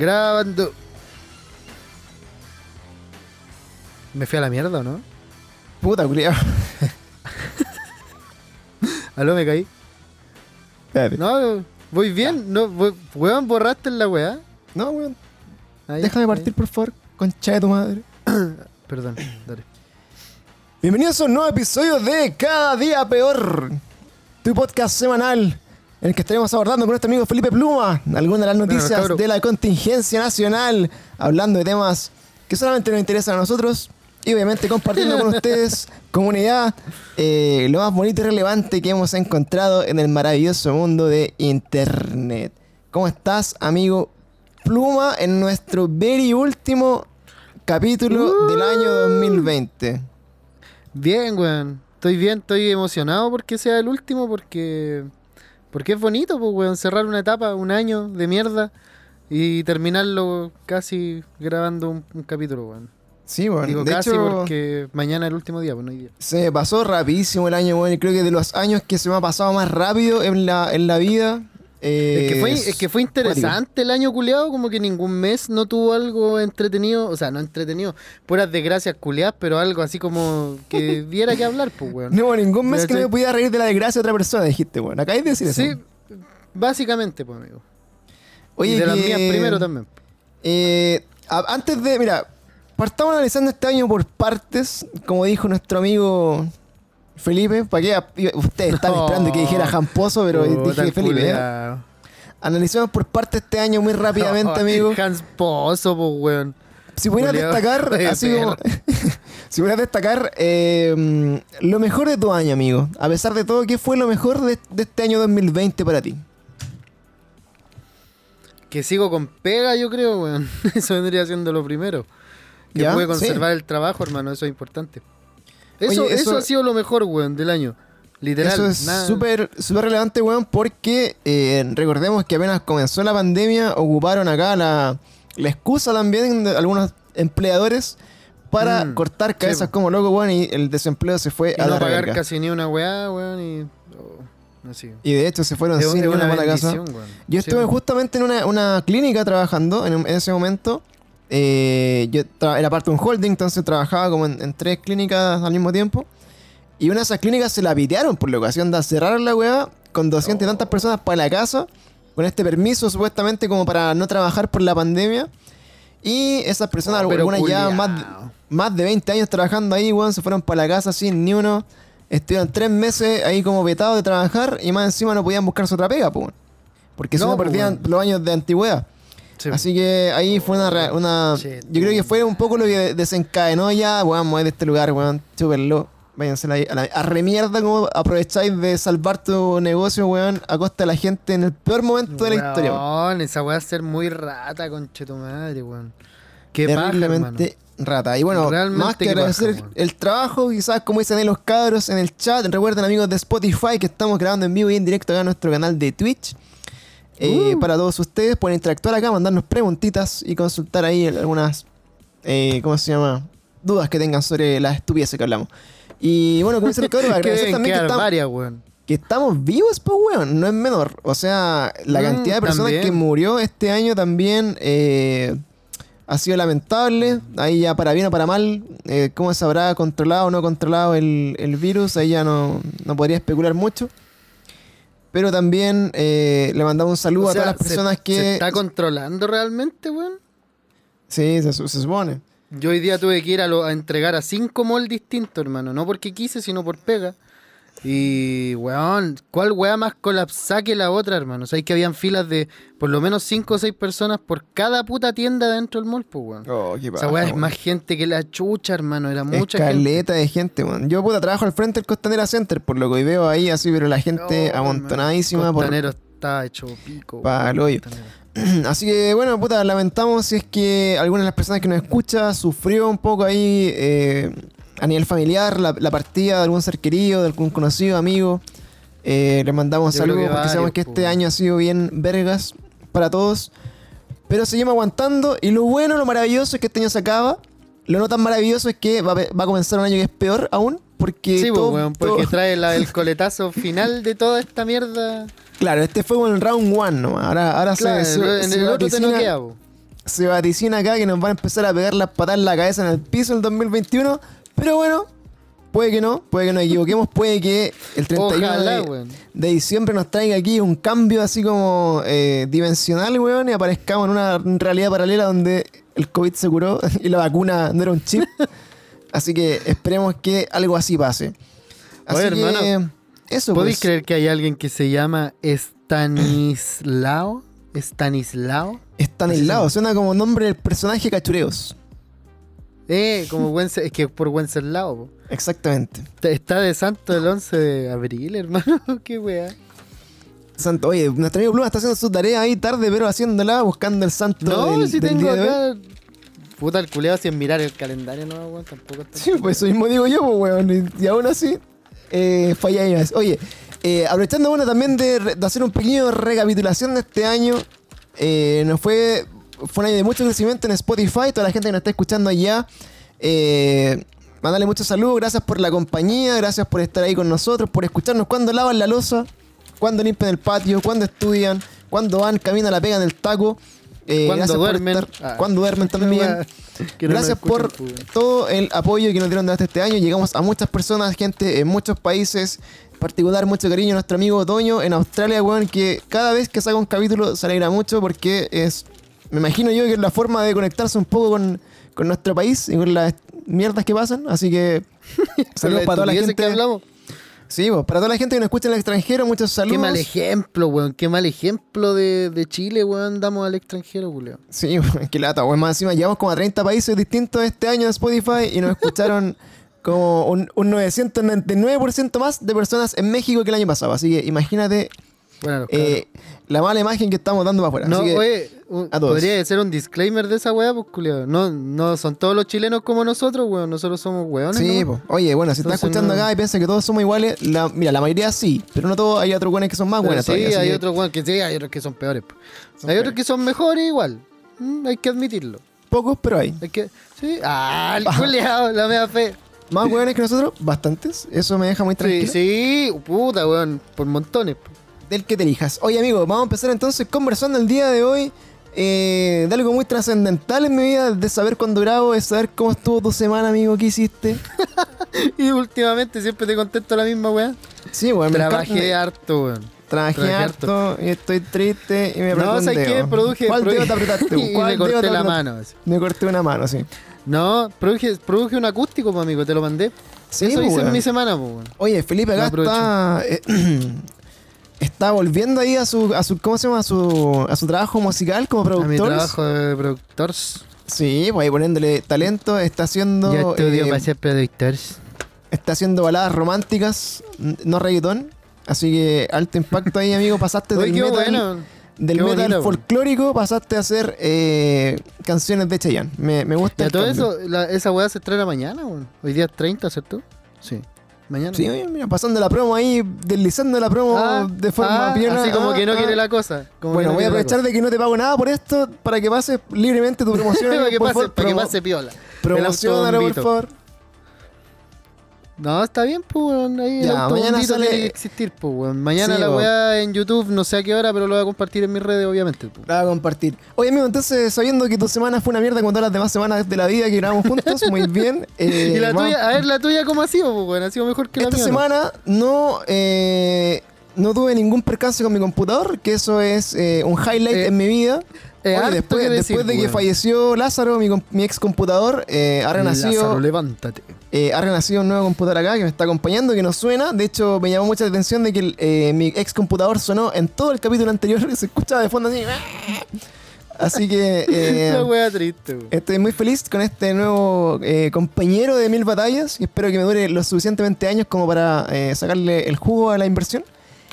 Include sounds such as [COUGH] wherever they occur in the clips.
Grabando. ¿Me fui a la mierda o no? Puta, culiao. [LAUGHS] Aló, me caí. No, voy bien. No, voy- weón, borraste en la weá. No, weón. Ahí, Déjame ahí. partir, por favor. Concha de tu madre. [COUGHS] Perdón, dale. Bienvenidos a un nuevo episodio de Cada Día Peor. Tu podcast semanal en el que estaremos abordando con nuestro amigo Felipe Pluma algunas de las noticias de la contingencia nacional, hablando de temas que solamente nos interesan a nosotros y obviamente compartiendo con [LAUGHS] ustedes, comunidad, eh, lo más bonito y relevante que hemos encontrado en el maravilloso mundo de Internet. ¿Cómo estás, amigo Pluma, en nuestro very último capítulo del año 2020? Bien, weón. Estoy bien, estoy emocionado porque sea el último, porque. Porque es bonito, pues, weón. Cerrar una etapa, un año de mierda y terminarlo casi grabando un, un capítulo, weón. Sí, bueno, Digo de casi hecho, porque mañana es el último día, pues no hay día. se pasó rapidísimo el año, bueno, y creo que de los años que se me ha pasado más rápido en la, en la vida. Eh, Es que, fue, es que fue interesante el año culeado, como que ningún mes no tuvo algo entretenido, o sea, no entretenido, puras desgracias culeadas, pero algo así como que [LAUGHS] diera que hablar, pues, weón. No, ningún mes que no me pudiera reír de la desgracia de otra persona, dijiste, bueno. Acabáis de decir eso. Sí, básicamente, pues, amigo. Oye, y de las que, mías primero también. eh, antes de, mira, partamos analizando este año por partes, como dijo nuestro amigo Felipe. ¿Para qué? Ustedes están No. esperando que dijera Jamposo, pero dije el Felipe. ¿eh? Analicemos por partes este año muy rápidamente, [LAUGHS] amigo. Hans Pozo, pues, weón. Si pudieras destacar, [LAUGHS] de así como. [LAUGHS] si pudieras destacar eh, lo mejor de tu año, amigo. A pesar de todo, ¿qué fue lo mejor de, de este año 2020 para ti? Que sigo con pega, yo creo, weón. Eso vendría siendo lo primero. Que Ya, pude sí. conservar el trabajo, hermano, eso es importante. Eso, Oye, eso, eso- ha sido lo mejor, weón, del año. Literal. Eso es súper relevante, weón, porque eh, recordemos que apenas comenzó la pandemia, ocuparon acá la, la excusa también de algunos empleadores para Mm, cortar cabezas como loco, weón, y el desempleo se fue Y a no la pagar casi ni una weá, weón, y... oh, así. Y de hecho se fueron sin una una mala casa. weón. Yo Sí, estuve weón. justamente en una, una clínica trabajando en, en ese momento. Eh, yo era parte de un holding, entonces trabajaba como en, en tres clínicas al mismo tiempo. Y una de esas clínicas se la pitearon por la ocasión de cerrar la weá con 200 y tantas personas para la casa, con este permiso supuestamente como para no trabajar por la pandemia. Y esas personas, Oh, algunas ya más, de- más de 20 años trabajando ahí, weón, se fueron para la casa sin ni uno. Estuvieron tres meses ahí como vetados de trabajar y más encima no podían buscarse otra pega, pues. Porque si No, po, perdían los años de antigüedad. Sí, Así que ahí fue una, una yo creo que fue un poco lo que desencadenó ya, weón, mover de este lugar, weón, chúpenlo. Váyanse a la, a la a remierda como aprovecháis de salvar tu negocio, weón, a costa de la gente en el peor momento de la historia. weón. Weón, esa weá ser muy rata, conche tu madre, weón. Qué paja. Terriblemente rata. Y bueno, Realmente más que paja, agradecer el trabajo, quizás como dicen ahí los cabros en el chat, recuerden amigos de Spotify que estamos grabando en vivo y en directo acá en nuestro canal de Twitch. Eh, Uh. Para todos ustedes, pueden interactuar acá, mandarnos preguntitas y consultar ahí algunas, eh, ¿cómo se llama? Dudas que tengan sobre las estupideces que hablamos. Y bueno, como dice [LAUGHS] Que agradecer deben también que estamos, varias, weón. que estamos vivos, pues, weón, no es menor. O sea, la Mm, cantidad de personas también. que murió este año también eh, ha sido lamentable. Ahí ya para bien o para mal, eh, cómo se habrá controlado o no controlado el, el virus, ahí ya no, no podría especular mucho. Pero también eh, le mandamos un saludo O a todas las se- personas ¿Se que... está controlando realmente, weón? Sí, se, se supone. Yo hoy día tuve que ir a, lo- a entregar a cinco malls distintos, hermano. No porque quise, sino por pega. Y, weón, ¿cuál weá más colapsada que la otra, hermano? O sea, que habían filas de por lo menos cinco o seis personas por cada puta tienda dentro del mall, pues, weón. Oh, qué weá es más gente que la chucha, hermano. Era mucha gente. Escaleta de gente, weón. Yo puta trabajo al frente del Costanera Center, por lo que veo ahí así, pero la gente Oh, amontonadísima hermano. por Costanero está hecho pico. Pa'l weón, hoyo. Costanero. [CLEARS THROAT] Así que bueno, puta, lamentamos si es que alguna de las personas que nos escucha sufrió un poco ahí eh, a nivel familiar la, la partida de algún ser querido, de algún conocido, amigo. Eh, les mandamos Yo saludos que porque sabemos que este año ha sido bien vergas para todos. Pero seguimos aguantando y lo bueno, lo maravilloso es que este año se acaba. Lo no tan maravilloso es que va a, va a comenzar un año que es peor aún. Porque Sí, todo- weón, porque todo- trae la- el [LAUGHS] coletazo final de toda esta mierda. Claro, este fue el round one nomás. Ahora, ahora Claro, se, se, en se el otro te noquea, se vaticina acá que nos van a empezar a pegar las patas en la cabeza en el piso en el 2021. Pero bueno, puede que no, puede que nos equivoquemos, puede que el 31 Ojalá, de, weón. de diciembre nos traiga aquí un cambio así como eh, dimensional, weón, y aparezcamos en una realidad paralela donde el COVID se curó [LAUGHS] y la vacuna no era un chip. [LAUGHS] así que esperemos que algo así pase. Así Oye, que, hermano, eso ¿Podéis pues. creer que hay alguien que se llama Stanislao? ¿Stanislao? Estanislao, suena como nombre del personaje cachureos. Eh, como Wences, es que por Wenceslao. po. Exactamente. Está de santo el 11 de abril, hermano. [LAUGHS] Qué weá. Santo, oye, nuestro amigo Pluma está haciendo su tarea ahí tarde, pero haciéndola, buscando el santo No, del, si del tengo acá. Puta, el culeado sin mirar el calendario, no, weón. Tampoco está. Sí, pues eso mismo digo yo, pues, weón. Y, aún así, eh, más. Oye, eh, aprovechando, bueno, también de hacer un pequeño recapitulación de este año. eh, nos fue, fue un año de mucho crecimiento en Spotify. Toda la gente que nos está escuchando allá. Eh, mandarle muchos saludos. Gracias por la compañía. Gracias por estar ahí con nosotros. Por escucharnos cuando lavan la losa. Cuando limpian el patio. Cuando estudian. Cuando van, camino a la pega en el taco. Eh, Cuando duermen. estar- Ah. cuando duermen [LAUGHS] también. No Gracias por pues, todo el apoyo que nos dieron durante este año. Llegamos a muchas personas, gente en muchos países. En particular, mucho cariño a nuestro amigo Otoño en Australia, weón, que cada vez que saca un capítulo se alegra mucho porque es, me imagino yo que es la forma de conectarse un poco con, con nuestro país y con las mierdas que pasan. Así que [LAUGHS] saludos para toda la gente. que hablamos. Sí, pues, para toda la gente que nos escucha en el extranjero, muchos saludos. Qué mal ejemplo, weón. Qué mal ejemplo de, de Chile, weón. Damos al extranjero, culeo. Sí, [LAUGHS] qué lata, weón. Más encima, llegamos como a 30 países distintos este año en Spotify y nos escucharon [LAUGHS] como un, un 999% más de personas en México que el año pasado. Así que imagínate Bueno, eh, la mala imagen que estamos dando para afuera. No, Así que, oye, un- a todos. podría ser un disclaimer de esa weá, pues, culiao. No, no son todos los chilenos como nosotros, weón. Nosotros somos weones. sí, ¿no? oye, bueno, si estás Entonces, escuchando no- acá y piensas que todos somos iguales, la, mira, la mayoría sí, pero no todos, hay otros buenos que son más buenos sí, todavía. hay que otros weón que sí, hay otros que son peores. pues. Son hay peores. otros que son mejores igual. Mm, hay que admitirlo. Pocos, pero hay. Hay que. Sí. Ah, el culiao, la mea fe. Más buenos que nosotros, bastantes. Eso me deja muy Sí, tranquilo. sí, puta, weón. Por montones. Pues. del que te elijas. Oye, amigo, vamos a empezar entonces conversando el día de hoy eh, de algo muy trascendental en mi vida, de saber cuándo grabo, de saber cómo estuvo tu semana, amigo, qué hiciste. [LAUGHS] Y últimamente siempre te contesto la misma weá. Sí, me Trabajé harto, weón. Trabajé harto y estoy triste y me apretó No, ¿sabes qué? Produje. ¿Cuál produ- dedo te apretaste? [LAUGHS] y ¿Cuál me corté te la mano. así. Me corté una mano, sí. No, produje, produje un acústico, pues, amigo, te lo mandé. Sí, Eso pues, hice en weón. mi semana, pues, weón. Oye, Felipe acá está... eh, [CLEARS THROAT] está volviendo ahí a su, a su... ¿Cómo se llama? A su, a su trabajo musical como A mi productor. trabajo de productor. Sí, pues ahí poniéndole talento. Está haciendo... Yo estudio eh, para ser productor. Está haciendo baladas románticas, no reggaetón. Así que alto impacto ahí, amigo. Pasaste [LAUGHS] del metal, bueno. del qué metal bonito, folclórico, pasaste a hacer eh, canciones de Chayanne. Me, me gusta el todo cambio. eso, la- esa weá se estrena mañana, weón. Hoy día es 30, ¿cierto? Sí. Mañana. Sí, oye, mira, pasando la promo ahí, deslizando la promo Ah, de forma ah, piola. Así como Ah, que no ah. quiere la cosa. como Bueno, no voy a aprovechar de que no te pago nada por esto para que pases libremente tu [LAUGHS] promoción. para que pase, para que pase piola. Promocionalo, por favor. No, está bien, pues. Ahí el Ya, mañana autobombito sale- tiene que existir, pues, weón. Mañana Sí, la weá en YouTube, no sé a qué hora, pero lo voy a compartir en mis redes, obviamente. pues. La voy a compartir. Oye, amigo, entonces, sabiendo que tu semana fue una mierda como todas las demás semanas de la vida que grabamos juntos, muy bien. [LAUGHS] eh, y la vamos- tuya, a ver, la tuya, ¿cómo ha sido, pues, weón? Ha sido mejor que la Esta semana no, eh, no tuve ningún percance con mi computador, que eso es eh, un highlight en mi vida. Eh, Oye, después, que decir, después de que falleció Lázaro, mi, mi ex computador, eh, ha renacido. Lázaro, levántate. Eh, ha renacido un nuevo computador acá que me está acompañando, que no suena. De hecho, me llamó mucha la atención de que el, eh, mi ex computador sonó en todo el capítulo anterior. Se escuchaba de fondo así. Así que [LAUGHS] eh, wea triste, estoy muy feliz con este nuevo eh, compañero de mil batallas y espero que me dure lo suficientemente años como para eh, sacarle el jugo a la inversión.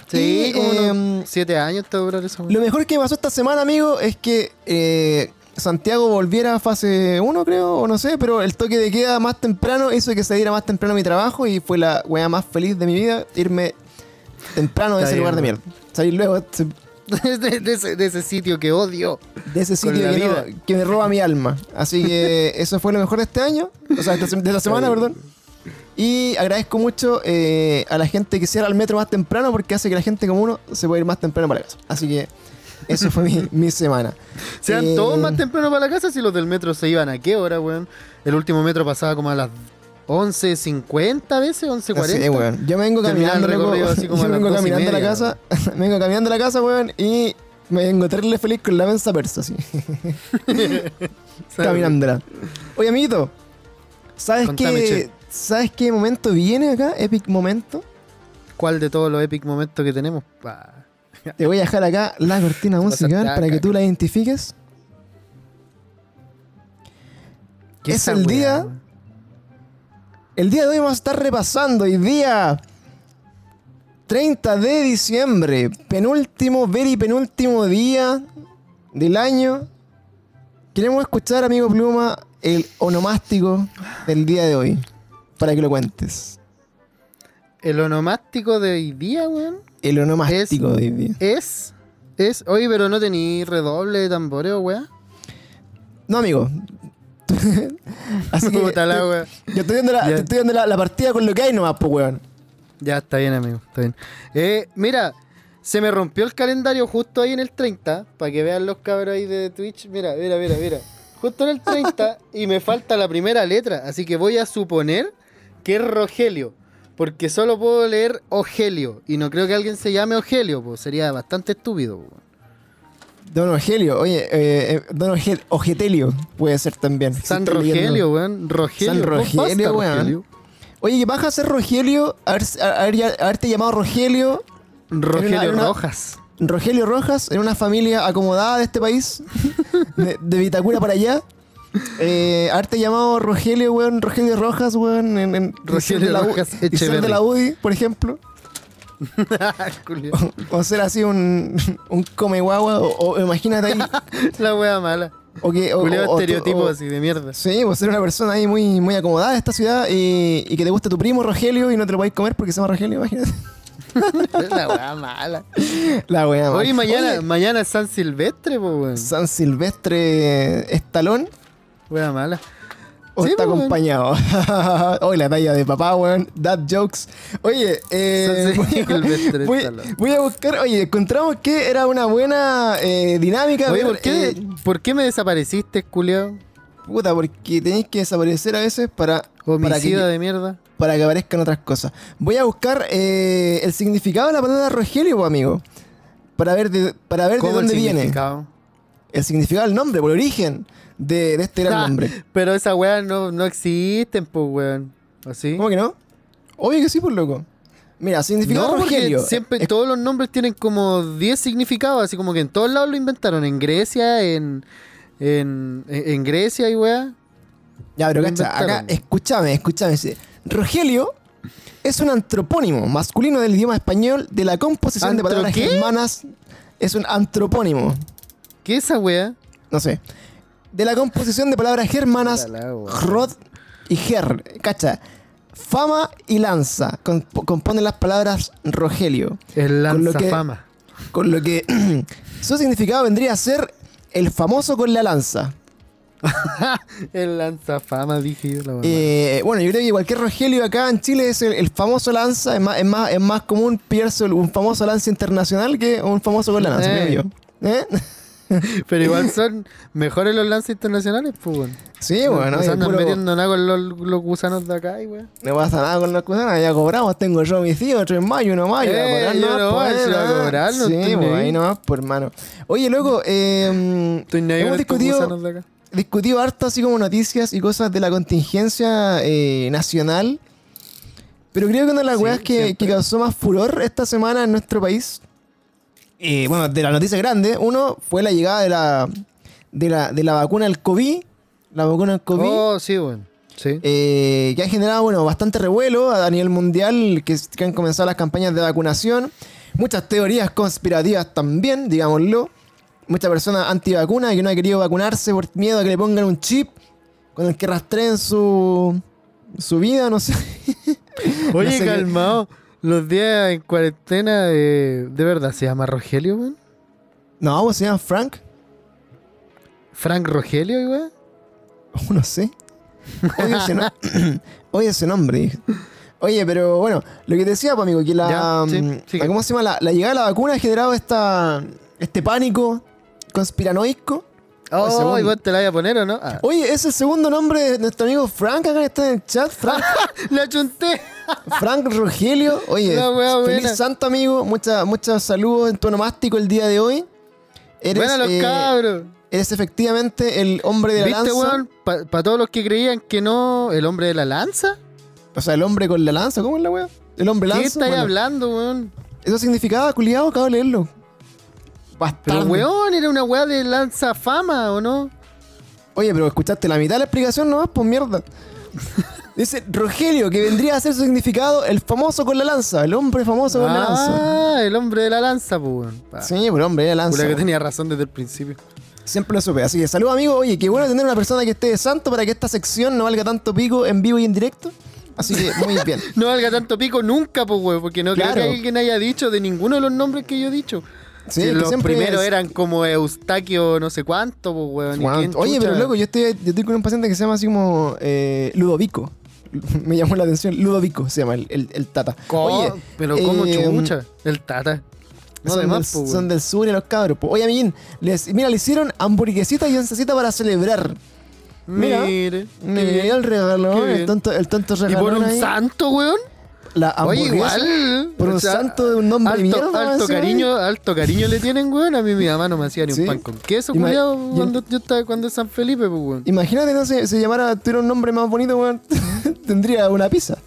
Sí, Y, eh, unos siete años te durar eso. Lo mejor que me pasó esta semana, amigo, es que eh, Santiago volviera a fase 1, creo, o no sé, pero el toque de queda más temprano hizo que se diera más temprano mi trabajo y fue la weá más feliz de mi vida irme temprano de ese bien, lugar de mierda. Salir luego de, [LAUGHS] de, de ese, de ese sitio que odio. de ese sitio la que, no- que me roba mi alma. Así que [LAUGHS] eso fue lo mejor de este año, o sea, de esta semana, perdón. Y agradezco mucho eh, a la gente que cierra el metro más temprano porque hace que la gente como uno se pueda ir más temprano para casa. Así que Eso fue mi, [LAUGHS] mi semana. Sean Eh, todos más temprano para la casa si los del metro se iban a qué hora, weón. El último metro pasaba como a las 11.50 a veces, 11.40. Sí, weón. Yo me vengo caminando, loco. así [LAUGHS] como Yo a vengo caminando a la casa. [LAUGHS] me vengo caminando a la casa, weón, y me vengo terrible feliz con la mensa persa, así. caminándola. Oye, amiguito, ¿sabes Contame, qué? che. ¿Sabes qué momento viene acá? Epic momento. ¿Cuál de todos los epic momentos que tenemos? Pa. Te voy a dejar acá la cortina [LAUGHS] musical para que tú la identifiques. ¿Qué Es el weá, día-? El día de hoy vamos a estar repasando hoy día 30 de diciembre, penúltimo, very penúltimo día del año. Queremos escuchar, amigo Pluma, el onomástico del día de hoy, para que lo cuentes. El onomástico de hoy día, weón, El onomástico de hoy día. es. Es. Oye, pero no tení redoble de tamboreo, weón. No, amigo. [LAUGHS] Así que la wea. yo estoy viendo, la, te estoy viendo la, la partida con lo que hay nomás, pues, weón. Ya, está bien, amigo, está bien. Eh, mira, se me rompió el calendario justo ahí en el 30, para que vean los cabros ahí de Twitch. Mira, mira, mira, mira. Justo en el 30 [LAUGHS] y me falta la primera letra, así que voy a suponer es Rogelio, porque solo puedo leer Ogelio y no creo que alguien se llame Ogelio, pues sería bastante estúpido. po. Don Ogelio, oye, eh, eh, Don Ogetelio puede ser también. San. Rogelio, weón. Rogelio. San ¿cómo Rogelio, weón. Oye, ¿qué baja a ser Rogelio? Haber, haber ya- haberte llamado Rogelio, Rogelio una- Rojas. Rogelio Rojas, en una familia acomodada de este país, de, de Vitacura para allá. Eh, haberte llamado Rogelio, weón, Rogelio Rojas, weón, en, en Rogelio de la Rojas y ser de la UDI, por ejemplo. [LAUGHS] Culio. O ser así un, un come guagua, o, o imagínate ahí. [LAUGHS] La wea mala. O que, o, o- o- estereotipo o- así de mierda. Sí, pues ser una persona ahí muy, muy acomodada de esta ciudad y, y que te guste tu primo Rogelio y no te lo podéis comer porque se llama Rogelio, imagínate. [LAUGHS] La wea mala. La wea, Hoy man. mañana, Oye, mañana es San Silvestre, pues weón. San Silvestre Estalón Wea mala. o Sí, está pues, acompañado. [LAUGHS] Hoy la talla de papá, weón. Dad jokes. Oye, eh, [LAUGHS] voy, a, Silvestre voy- Stallone. voy a buscar. Oye, encontramos que era una buena eh, dinámica. Oye, ver, ¿por qué, eh, ¿por qué me desapareciste, culiao? puta, porque tenéis que desaparecer a veces para, para que, Homicida de mierda. para que aparezcan otras cosas. Voy a buscar eh, el significado de la palabra Rogelio, amigo. Para ver de, para ver de ¿Cómo el dónde viene. El significado del nombre, por el origen de, de este gran [LAUGHS] Ah, nombre. Pero esas weas no, no existen, pues weón. ¿Así? ¿Cómo que no? Obvio que sí, por loco. Mira, significado No, Rogelio. siempre Es- todos los nombres tienen como 10 significados, así como que en todos lados lo inventaron, en Grecia, en en, en, Grecia y weá. Ya, pero cacha, acá, escúchame, escúchame. Rogelio es un antropónimo masculino del idioma español de la composición de ¿Antro palabras qué? germanas. Es un antropónimo, ¿Qué es esa weá? no sé. De la composición de palabras germanas wea. Rod y Ger. Cacha. Fama y lanza comp- componen las palabras Rogelio. El Con lo que- lanzafama. Con lo que [CLEARS THROAT] su significado vendría a ser el famoso con la lanza. [LAUGHS] El lanzafama, dije yo. La. Eh, bueno, yo creo que cualquier Rogelio acá en Chile es el, el famoso lanza. Es más, es, más, es más común pillarse un famoso lanza internacional que un famoso con la lanza, Eh. creo yo. ¿Eh? [LAUGHS] [LAUGHS] Pero igual son mejores los lanzas internacionales, pues weón. Sí, No- bueno, no se andan metiendo nada con los, los gusanos de acá, y weón. no pasa nada con las cosas, ya cobramos, tengo yo mis tíos, otro en mayo, uno mayo, Eh, a cobrar yo nomás, no, pues, si va a cobrar, no Sí, pues, ahí. nomás, por hermano. Oye, loco, eh, hemos discutido, gusanos discutido harto así como noticias y cosas de la contingencia eh, nacional. Pero creo que una de las Sí, weas que causó más furor esta semana en nuestro país, eh, bueno, de la noticia grande, uno fue la llegada de la, de la, de la vacuna del COVID, la vacuna del COVID, Oh, sí, weón. Sí. eh, que ha generado bueno, bastante revuelo a, nivel mundial, que, que han comenzado las campañas de vacunación, muchas teorías conspirativas también, digámoslo, muchas personas antivacunas que no han querido vacunarse por miedo a que le pongan un chip con el que rastreen su, su vida, no sé. [LAUGHS] Oye, no sé qué- calmado. Los días en cuarentena, de, ¿de verdad se llama Rogelio, weón? No, ¿cómo se llama Frank? ¿Frank Rogelio, weón? Oh, [LAUGHS] no sé. Oye ese, no- [LAUGHS] [CLEARS THROAT] Oye ese nombre. dije. Oye, pero bueno, lo que te decía, pues, amigo, que la, Ya, sí, mm, la- ¿cómo se llama? La, la llegada de la vacuna ha generado esta, este pánico conspiranoico. Oh, segundo. ¿y vos te la voy a poner o no? Ah. Oye, es el segundo nombre de nuestro amigo Frank acá está en el chat. Frank, [LAUGHS] la chunté. Frank Rogelio. Oye, wea feliz buena. santo, amigo. Muchas muchos saludos en tu onomástico el día de hoy. Eres, Buena los eh, cabros. eres efectivamente el hombre de la ¿Viste, lanza. weón? Para todos los que creían que no, el hombre de la lanza. O sea, el hombre con la lanza. ¿Cómo es la wea? El hombre ¿Qué lanza. estáis Bueno, hablando, weón? Eso significaba, culiado, acabo de leerlo. Pero, Bastardo. weón, era una weá de lanza fama, ¿o no? Oye, pero escuchaste la mitad de la explicación nomás, pues mierda. Dice Rogelio, que vendría a ser su significado el famoso con la lanza, el hombre famoso con la lanza. Ah, el hombre de la lanza, pues, weón. Sí, pues el hombre de la lanza. Pura que tenía razón desde el principio. Siempre lo supe. Así que saludos amigos. Oye, qué bueno tener una persona que esté de santo para que esta sección no valga tanto pico en vivo y en directo. Así que muy [LAUGHS] bien. No valga tanto pico nunca, pues, weón, porque no Claro. creo que alguien haya dicho de ninguno de los nombres que yo he dicho. Sí, Si los primeros es- eran como Eustaquio no sé cuánto, pues, weón. Oye, pero loco, yo estoy, yo estoy con un paciente que se llama así como eh, Ludovico. [LAUGHS] Me llamó la atención. Ludovico se llama el, el- el tata. ¿Cómo? Oye, pero ¿cómo eh, chucha? El tata. No, son, además, del, son del sur y los cabros. po. Oye, amiguín, les, mira, le hicieron hamburguesita y oncecita para celebrar. Mira, Mire. Me dio el regalo, el tonto, el tonto Y por un ahí. santo, weón. La Oye, igual. Por un o sea, santo de un nombre alto, mierda. Alto cariño, alto cariño le tienen, weón. A mí mi mamá no me hacía ni un pan con queso, Ima- culiado, cuando yo estaba cuando es San Felipe, pues, weón. Imagínate, no se, se llamara, tuviera un nombre más bonito, weón. [LAUGHS] Tendría una pizza.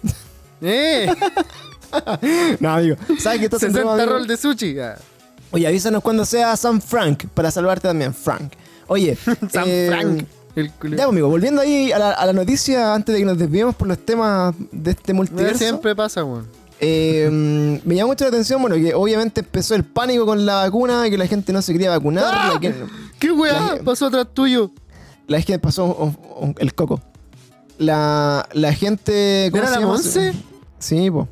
¡Eh! [LAUGHS] No, amigo. ¿Sabes qué está 60 roll de sushi. Ah, Oye, avísanos cuando sea San Frank para salvarte también, Frank. Oye, [LAUGHS] San eh, Frank. El Ya, culiao. amigo, volviendo ahí a la, a la noticia antes de que nos desviemos por los temas de este multiverso. Siempre pasa, weón. eh, [LAUGHS] me llamó mucho la atención, bueno, que obviamente empezó el pánico con la vacuna, que la gente no se quería vacunar, ¡Ah! que- ¿Qué weá La- pasó atrás tuyo? la gente pasó el coco. La, la gente. ¿cómo ¿Era se la llama? Monse? Sí, po.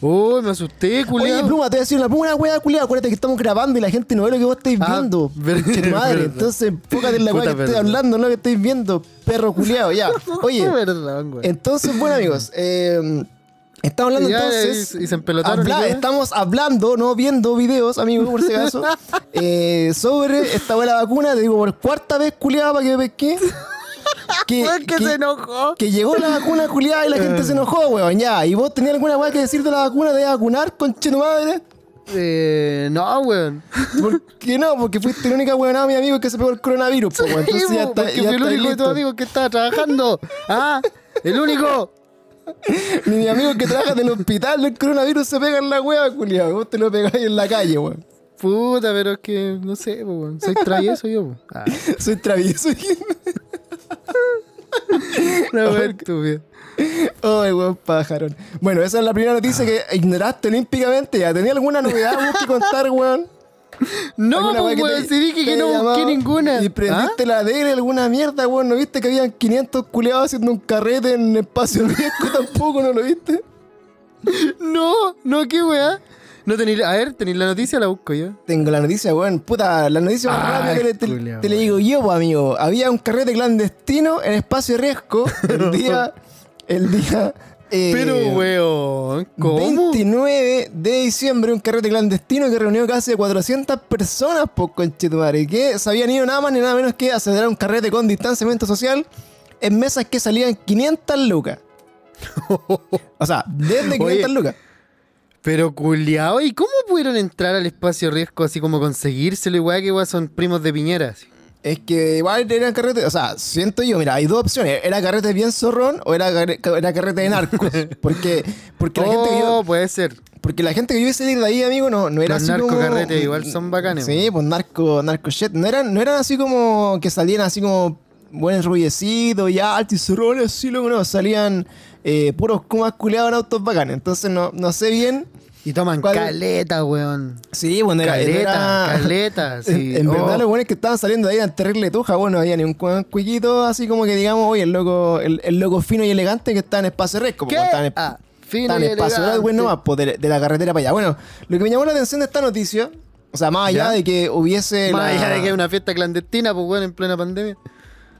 Uy, me asusté, Oye, culiao. Pluma, te voy a decir una pluma, weá, culiao. Acuérdate que estamos grabando y la gente no ve lo que vos estáis Ah, viendo. ver- Che, [LAUGHS] madre, verdad. entonces enfócate en la weá que estoy verdad. hablando, no lo que estáis viendo, perro culiao, ya. [LAUGHS] Oye, entonces, bueno, amigos, [LAUGHS] eh, estamos hablando Ya, entonces. y- y se empelotaron habla- estamos hablando, no viendo videos, amigos, por si acaso, eh, sobre esta buena vacuna, te digo por cuarta vez, culiao, para que pesqué. Que, [LAUGHS] Weón, que que- se enojó. que llegó la vacuna culiada y la gente se enojó, weón, ya. ¿Y vos tenías alguna weá que decir de la vacuna? ¿Te ibas a vacunar, conche tu madre? Eh, no, weón. ¿Por qué no? Porque fuiste la única weonada, mi amigo, que se pegó el coronavirus, po, weón. Entonces ya está, porque ya fui el único de tus amigos que estaba trabajando. Ah, el único. Ni mi amigo que trabaja en el hospital del coronavirus se pega en la wea, culiado. Vos te lo pegáis en la calle, weón. Puta, pero es que no sé, weón. Soy travieso yo. po. Ah, Soy travieso. [LAUGHS] no, weón, estúpido. Ay, weón, pajarón. Bueno, esa es la primera noticia que ignoraste olímpicamente. ¿Ya tenía alguna novedad vos que contar, weón? No, ¿Alguna po, weá que weón, te- si dije que no busqué ninguna. Y prendiste ¿Ah? la tele, alguna mierda, weón. ¿No viste que habían 500 culeados haciendo un carrete en espacio riesgo [LAUGHS] tampoco? ¿No lo viste? No, no, qué weá. No tenéis, a ver, tenéis la noticia, la busco yo. Tengo la noticia, weón. Puta, la noticia más Ay, rápida que te, culiao, te le digo yo, pues, amigo. Había un carrete clandestino en espacio riesgo [LAUGHS] el día. El día. eh, Pero, weón, ¿cómo? 29 de diciembre, un carrete clandestino que reunió casi 400 personas, pues, conchetumare, que se habían ido nada más ni nada menos que a celebrar un carrete con distanciamiento social en mesas que salían 500 lucas. [LAUGHS] o sea, desde 500 Oye. lucas. Pero culiao, ¿y cómo pudieron entrar al espacio riesgo así como conseguírselo igual que weón son primos de Piñera? así? Es que igual eran carretes, o sea, siento yo, mira, hay dos opciones, era carrete bien zorrón o era, era carrete de narcos, porque, porque, la gente que yo, Oh, puede ser. porque la gente que yo salir de ahí, amigo, no, no era Los así como... narcocarretes igual son bacanes, Sí, pues narco, narco shit, no eran, no eran así como que salían así como buen ruidecitos, ya altos y zorrones, así, loco, no, salían eh, puros kumas culeados en autos bacanes, entonces no, no sé bien... Y toman ¿Cuál- caleta, weón. Sí, bueno, era... Caleta, era- caleta, [LAUGHS] sí. En, en Oh. verdad, los buenos que estaban saliendo de ahí eran terrible tuja, bueno, no había ni un cu- cuiquito así como que digamos, oye, el loco, el, el loco fino y elegante que está en espacio red, como estaba en, Ah, fino y espacio bueno, nomás, pues, de, de la carretera para allá. Bueno, lo que me llamó la atención de esta noticia, o sea, más allá ¿Ya? de que hubiese Más la- allá de que es una fiesta clandestina, pues weón, en plena pandemia.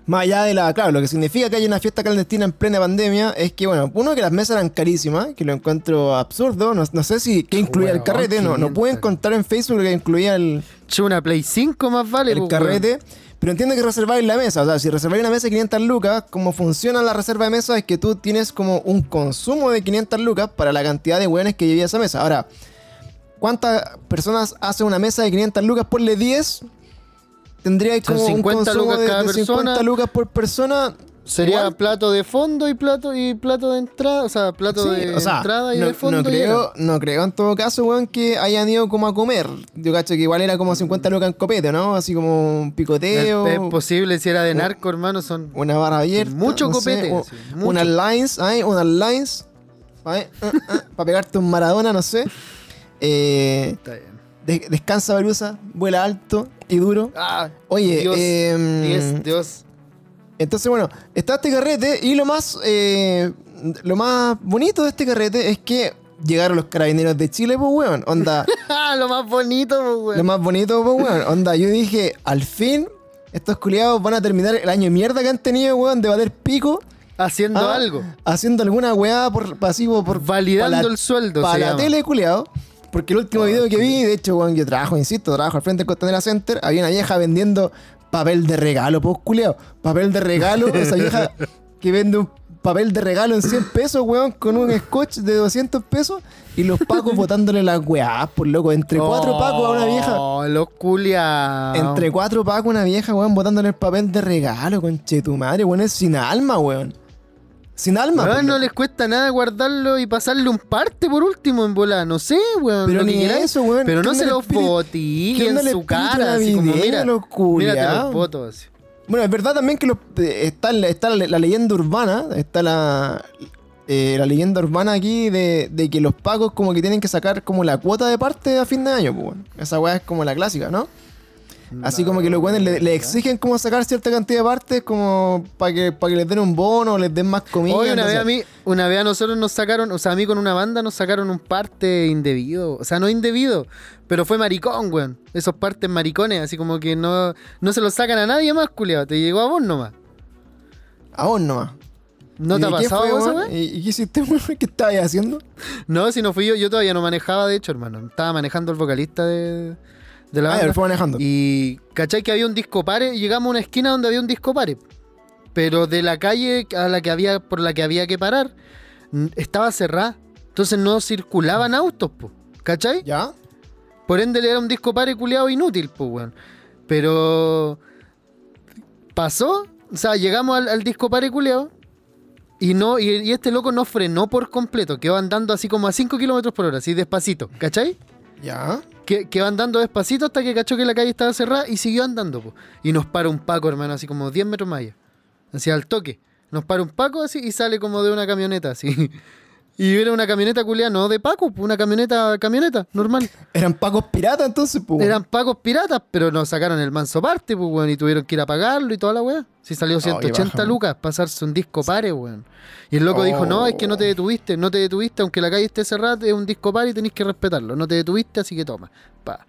Más allá de la, claro, lo que significa que haya una fiesta clandestina en plena pandemia es que, bueno, uno que las mesas eran carísimas, que lo encuentro absurdo, no, no sé si qué incluía el carrete, no, no pude 500. encontrar en Facebook lo que incluía el, Che, una Play 5 más vale, el pues, carrete, pero entiende que reserváis la mesa, o sea, si reserváis una mesa de 500 lucas, como funciona la reserva de mesa es que tú tienes como un consumo de 500 lucas para la cantidad de hueones que llevía esa mesa. Ahora, ¿cuántas personas hace una mesa de 500 lucas? Ponle 10. Tendría Son como 50 un consumo lucas de, cada de 50 persona. lucas por persona. Sería Igual. plato de fondo y plato y plato de entrada, o sea, plato Sí, de o sea, entrada y no, de fondo. no y creo, no creo en todo caso, weón, que hayan ido como a comer. Yo cacho que igual era como 50 lucas en copete, ¿no? Así como un picoteo. Es, es posible si era de narco, hermano, son Una barra abierta. Mucho no copete, o- sí, mucho. unas lines, ¿ay? Unas lines. [LAUGHS] Para pegarte un Maradona, no sé. Eh, Está bien. De- descansa, Barusa. Vuela alto y duro. Ah, Oye, Dios, em, Dios, Dios. entonces, bueno, está este carrete y lo más, eh, lo más bonito de este carrete es que llegaron los carabineros de Chile, pues, weón. Onda, [LAUGHS] Ah, lo más bonito, pues, lo weón. más bonito, pues, weón. Onda, yo dije, al fin, estos culiados van a terminar el año de mierda que han tenido, weón, de bater pico. Haciendo Ah, algo. Haciendo alguna weá por pasivo, por. Validando la- el sueldo, Para la llama. tele, culiado. Porque el último video que vi, de hecho, weón, yo trabajo, insisto, trabajo al frente del Costanera Center, había una vieja vendiendo papel de regalo, pues, culiado. Papel de regalo, esa vieja [LAUGHS] que vende un papel de regalo en 100 pesos, weón, con un scotch de 200 pesos y los pacos [LAUGHS] botándole las weás, por loco. Entre cuatro pacos a una vieja. Oh, los culiados. Entre cuatro pacos a una vieja, weón, botándole el papel de regalo, conche tu madre, weón, es sin alma, weón. Sin alma, por no loco. les cuesta nada guardarlo y pasarle un parte por último en bola. No sé, weón. Pero ni quieras. eso, weón. Pero ¿Qué no se el lo espíritu- qué fotiguen onda en su cara. Así como, mira, los mírate los fotos. así. Bueno, es verdad también que los- eh, está, la- está la, la leyenda urbana, está la, eh, la leyenda urbana aquí de, de que los pagos como que tienen que sacar como la cuota de parte a fin de año, pues, weón. Esa weá es como la clásica, ¿no? Así como que los weones le, le exigen como sacar cierta cantidad de partes como para que, para que les den un bono, les den más comida. Hoy una no vez a mí, una vez a nosotros nos sacaron, o sea, a mí con una banda nos sacaron un parte indebido. O sea, no indebido, pero fue maricón, weón. Esos partes maricones, así como que no, no se los sacan a nadie más, culiado. Te llegó a vos nomás. A vos nomás. ¿No ¿Y te ha pasado fue, eso, weón? ¿Y, qué hiciste? [LAUGHS] ¿Qué estabas haciendo? No, si no fui yo, yo todavía no manejaba, de hecho, hermano. Estaba manejando el vocalista de, de la Ah, banda. fue manejando. Y cachai que había un disco pare, y llegamos a una esquina donde había un disco pare. Pero de la calle a la que había, por la que había que parar, estaba cerrada. Entonces no circulaban autos, po. ¿Cachai? ¿Ya? Por ende le era un disco pare culiado inútil, pues, weón. Pero pasó, o sea, llegamos al, al disco pare culiado y no, y, y este loco no frenó por completo, quedó andando así como a 5 kilómetros por hora, así despacito, ¿cachai? ¿Ya? Que, quedó andando despacito hasta que cachó que la calle estaba cerrada y siguió andando. Y nos para un Paco, hermano, así como 10 metros más allá. Así al toque. Nos para un Paco así y sale como de una camioneta, así. [LAUGHS] Y era una camioneta culiada, no de Paco, una camioneta, camioneta, normal. ¿Eran pacos piratas entonces, pues? Eran pacos piratas, pero nos sacaron el manso parte, pues, weón, y tuvieron que ir a pagarlo y toda la weá. Si salió Oh, qué 180 baja, lucas, pasarse un disco pare, weón. Y el loco Oh. dijo, no, es que no te detuviste, no te detuviste, aunque la calle esté cerrada, es un disco pare y tenés que respetarlo. No te detuviste, así que toma. Pa.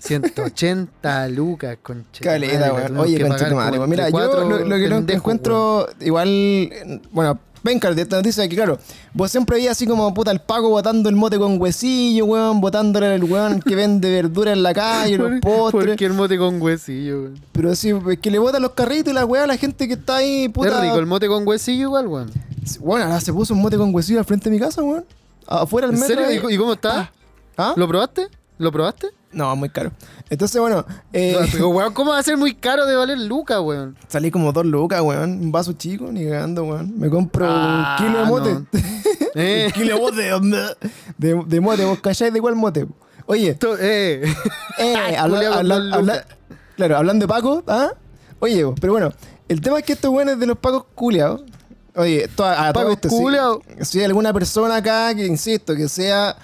180 lucas, conche. Caleta, weón. Oye, concha tu madre. Mira, yo lo, lo que no encuentro igual. eh, Bueno, de esta noticia es que, claro, vos siempre veías así como puta el Paco botando el mote con huesillo, weón, botándole al weón que vende verdura en la calle, los [LAUGHS] postres. Cualquier mote con huesillo, weón. Pero sí, es que le botan los carritos y la weá a la gente que está ahí, puta. Es rico el mote con huesillo igual, weón. Bueno, ahora se puso un mote con huesillo al frente de mi casa, weón. Afuera del ¿En metro. serio? ahí. ¿Y, cómo está? ¿Ah? ¿Lo probaste? ¿Lo probaste? No, muy caro. Entonces, bueno, eh, Pero, weón, ¿cómo va a ser muy caro de valer lucas, weón? [LAUGHS] salí como dos lucas, weón. Un vaso chico, ni cagando, weón. Me compro Ah, un kilo de mote. no. [LAUGHS] Eh. un kilo de mote, de, de mote. ¿Vos calláis de cuál mote? Oye, Esto, eh. eh, [LAUGHS] habla- claro, hablando de Paco, ¿ah? Oye, vos, pero bueno, el tema es que estos weones de los Pacos culiados. Oye, to- a, todo Pacos esto, si-. Si, hay alguna persona acá que, insisto, que sea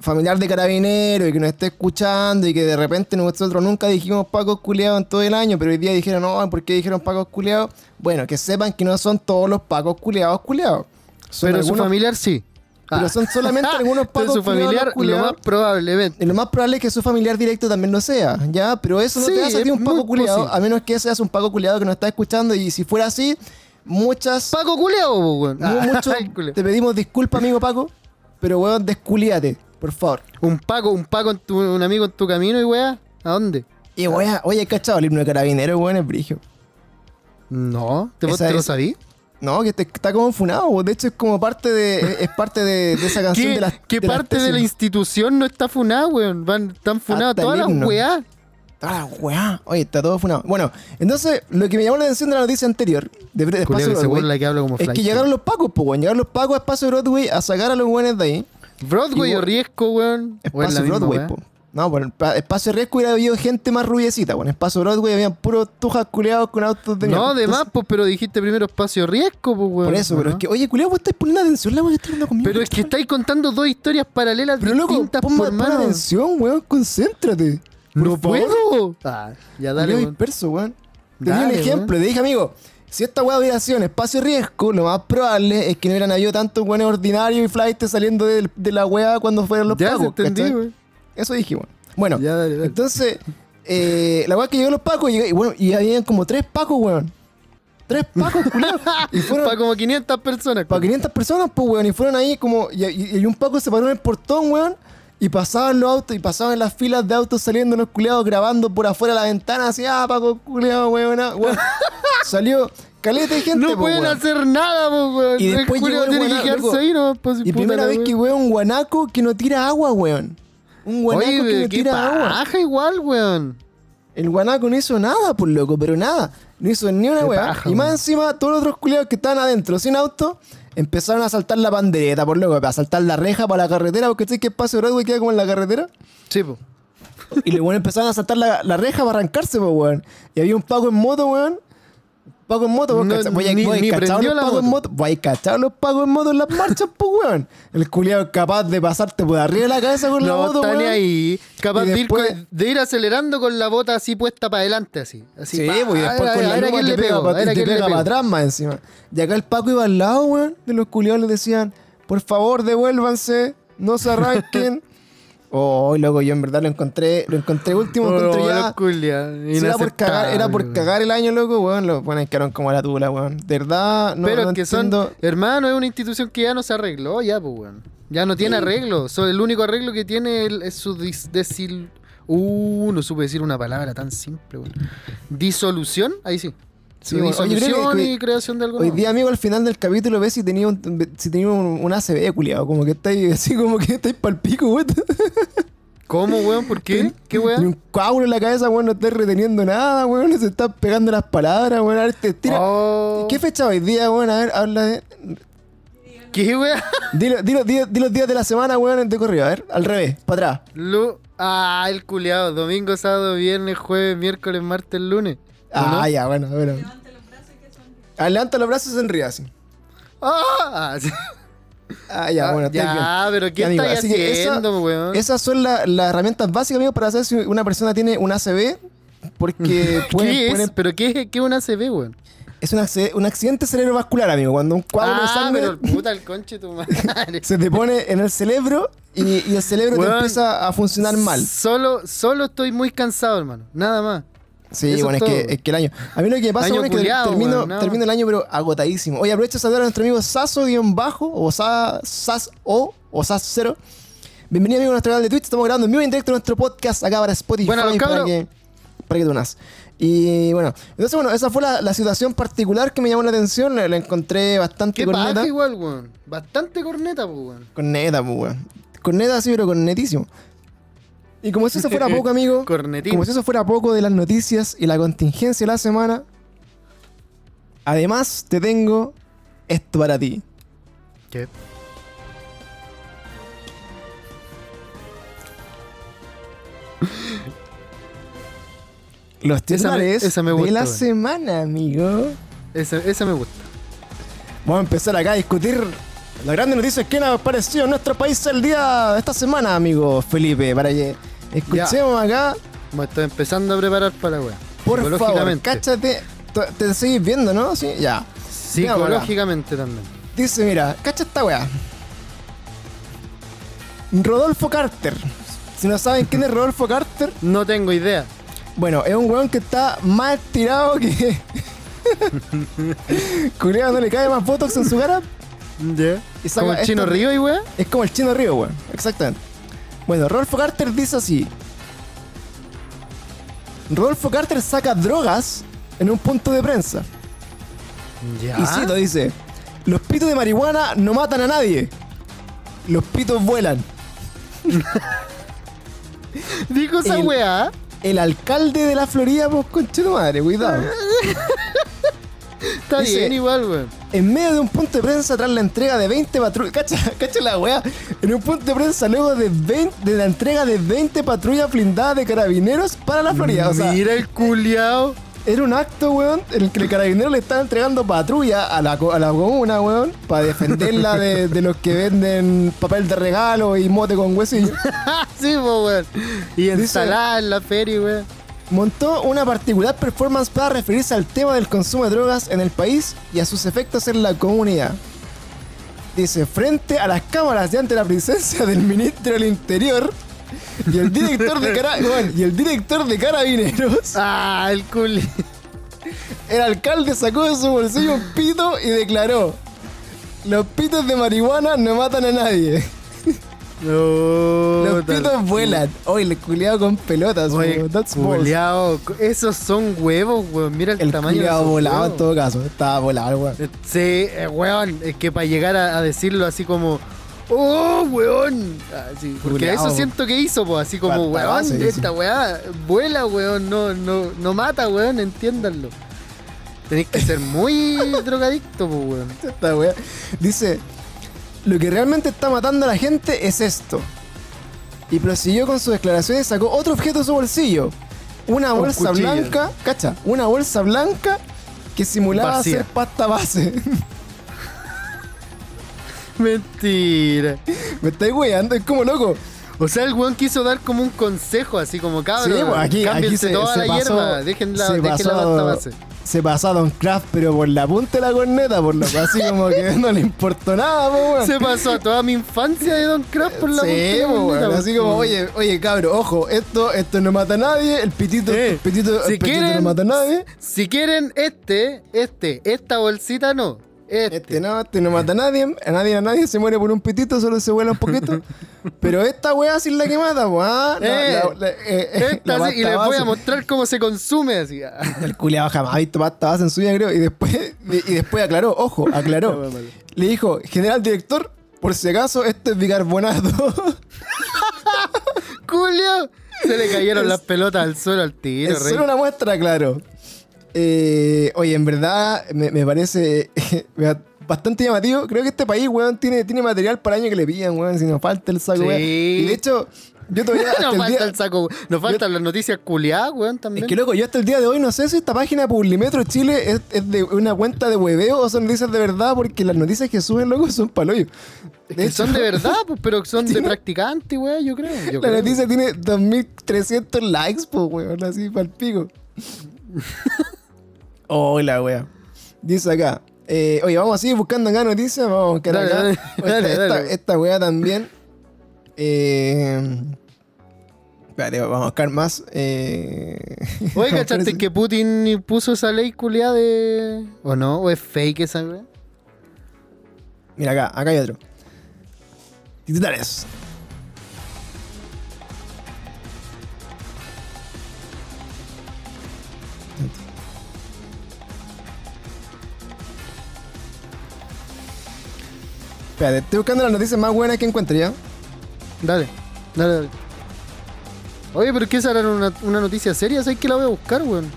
familiar de carabinero y que nos esté escuchando y que de repente nosotros nunca dijimos Pacos culiados en todo el año, pero hoy día dijeron, no, ¿por qué dijeron Pacos culiados? Bueno, que sepan que no son todos los Pacos culiados culiados. Son Pero su algunos- familiar sí. pero son solamente [LAUGHS] algunos pacos su familiar, culiados, lo más probablemente. Y lo más probable es que su familiar directo también lo sea, ¿ya? Pero eso no Sí, te hace a ti un paco posible. a menos que seas un paco culiado que nos está escuchando y si fuera así, muchas... Paco culeado, weón. [LAUGHS] te pedimos disculpas, amigo Paco, pero weón, desculiate, por favor. Un Paco, un Paco, en tu- un amigo en tu camino y weá. ¿A dónde? Y weón, oye, ¿cachado el himno de carabinero, weón? Es brigio. No, ¿te, Esa te lo sabí? No, que te- está como funado, de hecho es como parte de, es- parte de, de esa [LAUGHS] canción ¿Qué, de las qué de las parte de la institución no está funada, weón? Van, están funadas todas las weá. Ah, weá. Oye, está todo funado. Bueno, entonces, lo que me llamó la atención de la noticia anterior, de, de Espacio que Broadway, burla que habla como es que llegaron los pacos, pues, weón. Llegaron los pacos a Espacio Broadway a sacar a los weones de ahí. Broadway o Riesco, weón. Espacio Broadway, po. No, pa- Espacio Riesgo hubiera habido gente más rubiecita, weón. Espacio Broadway habían puros tujas culeados con autos de mierda. No, de más, pues, pero dijiste primero espacio riesgo, pues, weón. Por eso, pero es que, oye, culeado, vos estáis poniendo atención la weón hablando conmigo. Pero es que estáis contando dos historias paralelas Pero loco, distintas ponme, por mano. atención, weón, concéntrate. No puedo. Ah, ya dale, weón. disperso, weón. Te di un ejemplo, te dije, amigo, si esta weá hubiera sido en espacio riesgo, lo más probable es que no hubieran habido tantos weones ordinarios y flights saliendo de, de la weá cuando fueron los Ya se pacos. entendí, ¿cachai? weón. Eso dije. Bueno, Ya, dale, dale. entonces, eh, la weá que llegó los pacos, y, y bueno, y habían como tres pacos, weón. Tres pacos, culiao. [LAUGHS] Y fueron Para como 500 personas. para 500 personas, pues, weón. Y fueron ahí como. Y, y- y un paco se paró en el portón, weón. Y pasaban los autos, y pasaban las filas de autos saliendo los culiados grabando por afuera de la ventana, así, ah, Paco, culiado, weón. weón. [LAUGHS] Salió caleta de gente, No po, pueden weón. hacer nada, pues, weón. Y después llegó el tiene que guanaco, quedarse ahí, no pues, Y primera vez que veo un guanaco que no tira agua, weón. Un guanaco Oye, que no qué tira agua. paja igual, weón. El guanaco no hizo nada, por loco, pero nada. No hizo ni una Qué weá. paja, y más weón. encima, todos los otros culiados que estaban adentro sin auto empezaron a saltar la pandereta, por loco, a saltar la reja para la carretera, porque sé que Espacio Broadway queda como en la carretera. Sí, pues. Y luego empezaron a saltar la, la reja para arrancarse, pues, weón. Y había un Paco en moto, weón. Paco en moto, vos No, cachai- vos ni- los la Pacos en moto. Vos hay cachado los Pacos en moto en las marchas, pues, weón. El culiado es capaz de pasarte por arriba de la cabeza con la moto, weón. ahí. Capaz Y de, ir, después- con- de ir acelerando con la bota así puesta para adelante, así. así Sí, pa, porque a después con a la a quién te le pega, a a te para atrás más encima. Y acá el Paco iba al lado, weón, de los culiados le decían, por favor, devuélvanse, no se arranquen. [LAUGHS] oh, loco, yo en verdad lo encontré, lo encontré último, Oh, encontré ya. era por cagar, era por cagar el año, loco, weón, lo ponen quedaron como la tula, weón. De verdad, no, Pero no que entiendo. son, hermano, es una institución que ya no se arregló, ya, pues, weón. Ya no tiene arreglo. So, el único arreglo que tiene es su dis- desil... Uh, no supe decir una palabra tan simple, weón. Disolución, ahí sí. Sí, Su bueno, oye, creo que- disolución que- y creación de algo Hoy nuevo. día, amigo, al final del capítulo ves si tenía un, si tenía un, un ACB, culiado. Como que estáis [LAUGHS] así, como que estáis pa'l pico, weón. ¿Cómo, weón? ¿Por qué? ¿Qué Tiene weón? un coágulo en la cabeza, weón, no estáis reteniendo nada, weón. Se están pegando las palabras, weón. A ver, te tira. Oh, ¿Qué fecha hoy día, weón? A ver, habla de. ¿Qué weón? [LAUGHS] Dilo, dilo, dilo- di los días de la semana, weón, de corrido. A ver, al revés, para atrás. Lu- Ah, el culiado. Domingo, sábado, viernes, jueves, miércoles, martes, lunes. ¿O Ah, no? ya, bueno, bueno. Ah, levanta los brazos y sonríe así. Ah, [LAUGHS] sí. Ah, ya, Ah, bueno, bien. ya, pero ¿qué Ya, amigo, estáis así que esa- haciendo, weón? Esas son la- las herramientas básicas, amigo, para saber si una persona tiene un ACB. Porque [LAUGHS] pueden, ¿Qué es? pueden- ¿Pero qué es, qué es una CB, weón? es un, acce- un accidente cerebrovascular, amigo. Cuando un coágulo de Ah, sangre pero [LAUGHS] puta el conche tu madre. se te pone en el cerebro y, y el cerebro te Weón, empieza a funcionar mal. Solo, solo estoy muy cansado, hermano. Nada más. Sí, Eso bueno, es es que, es que el año. A mí lo que me pasa Año bueno, es que termino, no. termino el año, pero agotadísimo. Oye, aprovecho de saludar a nuestro amigo Saso-bajo o Sa- Sas O o Sas 0. Bienvenido, amigo, a nuestro canal de Twitch. Estamos grabando en vivo en directo nuestro podcast acá para Spotify Bueno, para cabros. que, para que tú nas. Y bueno, entonces, bueno, esa fue la, la situación particular que me llamó la atención. La, la encontré bastante Qué corneta. igual, weón. Bastante corneta, pues, weón. Corneta, pues, weón. Corneta sí, pero cornetísimo. Y como si eso fuera poco, [LAUGHS] amigo. Cornetín. Como si eso fuera poco de las noticias y la contingencia de la semana. Además, te tengo esto para ti. ¿Qué? Los Esa me- titulares esa me de gusta, la weón. semana, amigo. Esa, esa me gusta. Vamos a empezar acá a discutir las grandes noticias que han aparecido en nuestro país el día de esta semana, amigo Felipe. Para que escuchemos acá, Me estoy empezando a preparar para la weá. por favor, cáchate. Te, seguís viendo, ¿no? Sí, ya. Psicológicamente también. Dice, mira, cacha esta weá. Rodolfo Carter. Si no saben quién es Rodolfo Carter, [LAUGHS] No tengo idea. bueno, es un weón que está más estirado que. [LAUGHS] Culeado no le cae más botox en su cara. Ya. Y saca Como el chino esto- Río y weá. Es como el chino Río, weón. Exactamente. Bueno, Rodolfo Carter dice así. Rodolfo Carter saca drogas en un punto de prensa. Ya. Y cito, dice, los pitos de marihuana no matan a nadie. Los pitos vuelan. [LAUGHS] Dijo esa el- weá. El alcalde de la Florida, pues conche madre, cuidado. [LAUGHS] Está Dice- bien igual, weón. En medio de un punto de prensa tras la entrega de 20 patrullas. Cacha, cacha la weá. En un punto de prensa luego de, 20 de la entrega de 20 patrullas blindadas de carabineros para la Florida. O sea, Mira el culiao. era un acto, weón, en el que el carabinero le estaba entregando patrulla a la, a la comuna, weón, para defenderla de, [LAUGHS] de los que venden papel de regalo y mote con huesillo. [LAUGHS] sí, po, weón. Y ensalada en la feria, weón. Montó una particular performance para referirse al tema del consumo de drogas en el país y a sus efectos en la comunidad. Dice, frente a las cámaras y ante la presencia del ministro del Interior y el director de, cara- [LAUGHS] bueno, y el director de carabineros, [LAUGHS] Ah, el culi. el alcalde sacó de su bolsillo un pito y declaró, los pitos de marihuana no matan a nadie. No, Los pitos vuelan. Oye, le culiado con pelotas. Oye, culiao, esos son huevos, weón. Mira el, El tamaño culiado volado en todo caso. Estaba volado, weón. Eh, Sí, eh, weón, es que para llegar a, a decirlo así como, oh, weón. Así, porque Culeado. eso siento que hizo, pues, así como, weón, esta weá vuela, weón, no, no, no mata, weón, entiéndanlo. Tenéis que ser muy [LAUGHS] drogadicto, pues, weón. Esta wea. Dice, lo que realmente está matando a la gente es esto. Y prosiguió con sus declaraciones y sacó otro objeto de su bolsillo. Una Un bolsa cuchillo. blanca, cacha, una bolsa blanca que simulaba Vacía. ser pasta base. [LAUGHS] Mentira. Me estáis weando, es como loco. O sea, el weón quiso dar como un consejo, así como, cabrón, Sí, pues, aquí, aquí cámbiense se, toda se la pasó, hierba, dejen la, se dejen la pasó- pasta base. Se pasó a Don Kraft, pero por la punta de la corneta, por lo así como que no le importó nada, po, weón. Se pasó a toda mi infancia de Don Kraft por la Sí, punta de la corneta, weón, así como, oye, oye, cabro, ojo, esto, esto no mata a nadie, el pitito, Sí. el pitito, Si el pitito no mata a nadie. Si quieren este, este, esta bolsita no. Este. Este no, este no mata a nadie, a nadie, a nadie se muere por un pitito, solo se vuela un poquito. [LAUGHS] Pero esta weá sí es la que mata, la- Eh, la- la- eh, eh, Esta la sí, y les voy a mostrar cómo se consume así. ah. [LAUGHS] El culiado jamás ha visto pasta base en su vida, creo. Y después, y después aclaró, ojo, aclaró. [LAUGHS] Le dijo, general director, por si acaso, esto es bicarbonato. Julio. Se le cayeron las pelotas al suelo al tiro, es rey. solo una muestra, claro. Eh, oye, en verdad, me, me parece [LAUGHS] bastante llamativo. Creo que este país, weón, tiene, tiene material para el año que le pillan, weón. Si nos falta el saco, Sí. weón. Y de hecho, yo todavía [LAUGHS] Nos el falta día... el saco. Nos faltan las noticias culiadas, weón, también. Es que loco, yo hasta el día de hoy no sé si esta página Publimetro Chile es, es de una cuenta de hueveo o son noticias de verdad, porque las noticias que suben, loco, son paloyo. Es que son de verdad, [LAUGHS] pues, pero son de practicantes, weón, yo creo. Yo La creo. noticia tiene 2300 likes, pues, weón, así para el pico. Hola, weón. Dice acá. eh, oye, vamos a seguir buscando acá noticias. Vamos a buscar Dale, acá. dale, Esta- dale, esta, weá también. Eh, vamos a buscar más. Eh, Oye, [LAUGHS] ¿cachaste que Putin puso esa ley culiada de. ¿O no? ¿O es fake esa, weón? Mira acá, acá hay otro. Titulares. Espérate, estoy buscando las noticias más buenas que encuentre ya. Dale, dale, dale. Oye, pero ¿qué esa era una, una noticia seria? ¿Sabes que la voy a buscar, weón?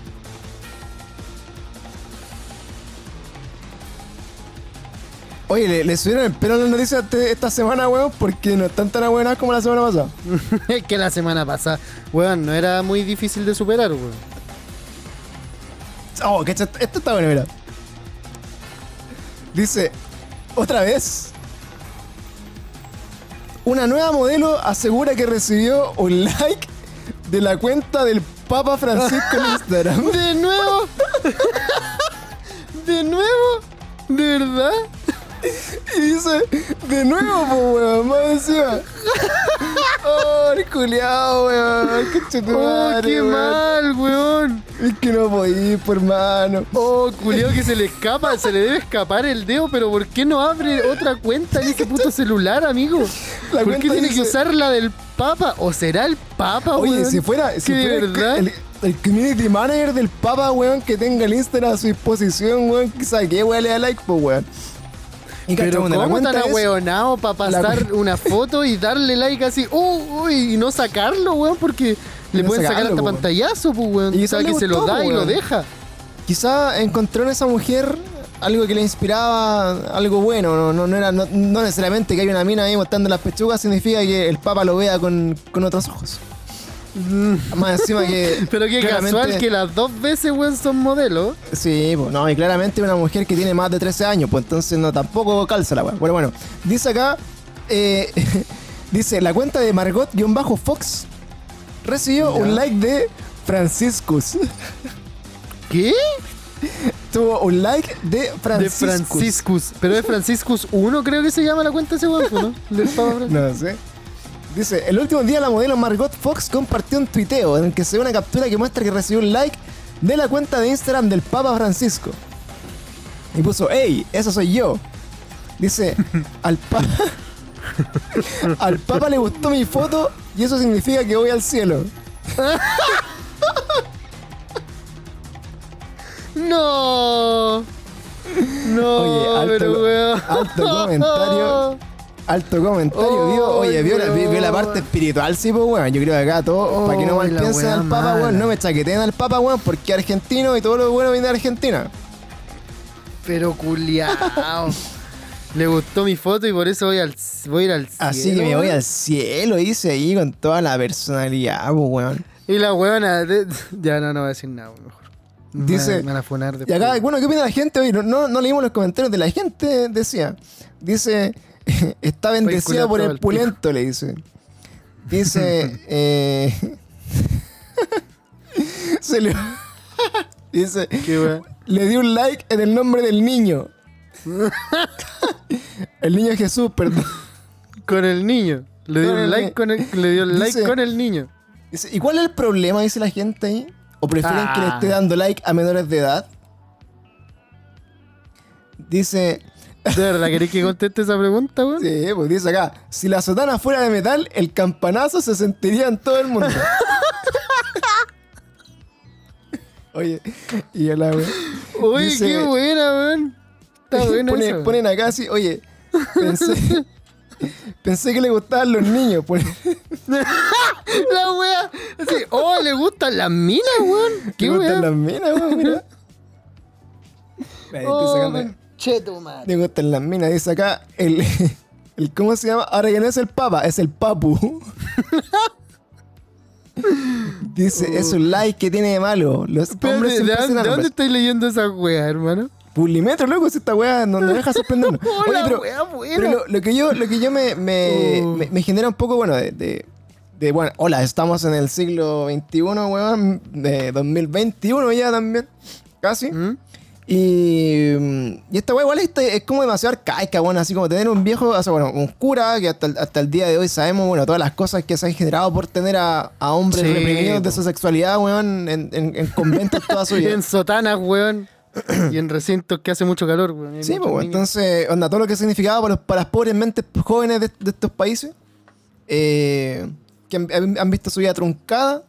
Oye, le, le subieron el pelo a las noticias este- esta semana, weón, porque no están tan buenas como la semana pasada. [LAUGHS] Es que la semana pasada, weón, no era muy difícil de superar, weón. Oh, que esto esto está bueno, mira. Dice, otra vez. Una nueva modelo asegura que recibió un like de la cuenta del Papa Francisco en Instagram. [LAUGHS] ¿De nuevo? ¿De nuevo? ¿De verdad? Y dice, de nuevo, po, weón, más encima. Oh, el culiao, weón. Concha tu Oh, qué weón. mal, weón. Es que no podí, por hermano. Oh, culiao que se le escapa, se le debe escapar el dedo, pero ¿por qué no abre otra cuenta en ese puto celular, amigo? La ¿Por qué tiene que usar la del Papa? ¿O será el Papa, Oye, weón? si fuera, si de fuera el- verdad. el, el community manager del Papa, weón, que tenga el Instagram a su disposición, weón, que sabe qué weón le da like, pues, weón. Y Pero cachamos, la ¿cómo cuenta tan ahueonado para pasar una foto y darle like así, uh, uy, y no sacarlo, weón? Porque le no pueden sacar sacarlo, hasta po, weón. pantallazo, pues, weón. Y O sea, que le se lo gustó, da po, y lo weón. deja. Quizá encontró en esa mujer algo que le inspiraba algo bueno. No, no, no era, no, no necesariamente que hay una mina ahí mostrando las pechugas significa que el Papa lo vea con, con otros ojos. Más encima que. Mm. [LAUGHS] Pero qué casual que las dos veces, weón, son modelos. Sí, pues no, y claramente una mujer que tiene más de 13 años, pues entonces no tampoco calza la weá. Bueno, bueno, dice acá, eh, [LAUGHS] dice, la cuenta de Margot-Fox recibió un like de Franciscus. [LAUGHS] ¿Qué? Tuvo un like de De Franciscus. Franciscus. Pero es Franciscus 1, creo que se llama la cuenta ese weón, ¿no? No sé. Dice, el último día la modelo Margot Fox compartió un tuiteo en el que se ve una captura que muestra que recibió un like de la cuenta de Instagram del Papa Francisco. Y puso, hey, eso soy yo. Dice, [LAUGHS] al Papa... [LAUGHS] al Papa le gustó mi foto y eso significa que voy al cielo. [LAUGHS] No. No, Oye, alto- pero weón. alto comentario. Alto comentario, Oh, vio, oye, vio la, vio- parte espiritual, sí, pues, weón. Yo creo que acá todo, para que no Oh, mal piensen al Papa, weón, no me chaqueteen al Papa, weón, porque argentino y todo lo bueno viene de Argentina. Pero culiao. Le gustó mi foto y por eso voy, al, voy a ir al cielo. Así que me voy al cielo, dice ahí con toda la personalidad, pues, weón. Y la weona. de- Ya no, no voy a decir nada, mejor. Me Dice- me van a Y acá, bueno, ¿qué opina la gente? No, no, no leímos los comentarios de la gente, decía. Dice, [LAUGHS] está bendecida por el pulento, le dice. Dice, [LAUGHS] eh, [LAUGHS] se le, dice, le dio un like en el nombre del niño. el niño Jesús, perdón. Con el niño. Le dio el un like con el, le dio el like Dice- con el niño. Dice, ¿y cuál es el problema? Dice la gente ahí. ¿O prefieren que le Ah. esté dando like a menores de edad? Dice, ¿De verdad querés que conteste esa pregunta, weón? sí, pues dice acá, si la sotana fuera de metal, el campanazo se sentiría en todo el mundo. [LAUGHS] Oye, y a la. Uy, Dice- qué buena, weón. Está [LAUGHS] buena Pone- weón. ponen acá así, oye, pensé, [LAUGHS] pensé que le gustaban los niños. Pone, La wea. Así, oh, le gustan las minas, weón. Qué le gustan las minas, weón, mira. Oh, sacando- cheto, madre. Le gustan las minas, dice acá el, [LAUGHS] el ¿cómo se llama? Ahora ya no es el papa, es el papu. [LAUGHS] dice, es un like que tiene de malo. Los Espérate, hombres ¿de, hacen de dónde estáis leyendo esa wea, hermano? Pulimetro, loco, si esta weá no, no deja sorprendernos. [LAUGHS] Oye, pero, pero lo, lo que yo, lo que yo me, me, Oh. me- me genera un poco, bueno, de, de, de, bueno, hola, estamos en el siglo XXI, weón, de 2021 ya también, casi. ¿Mm? Y, mm, y esta weá igual es, es como demasiado arcaica, bueno, así como tener un viejo, o sea, bueno, un cura que hasta el, hasta el día de hoy sabemos, bueno, todas las cosas que se han generado por tener a, a hombres Sí, reprimidos de su sexualidad, weón, en, en, en conventos toda su vida. [LAUGHS] en sotanas, weón. [CLEARS THROAT] y en recintos que hace mucho calor, weón. Sí, pues, niños. entonces, onda, todo lo que significaba para, los- para las pobres mentes jóvenes de, de estos países, eh, que han, han visto su vida truncada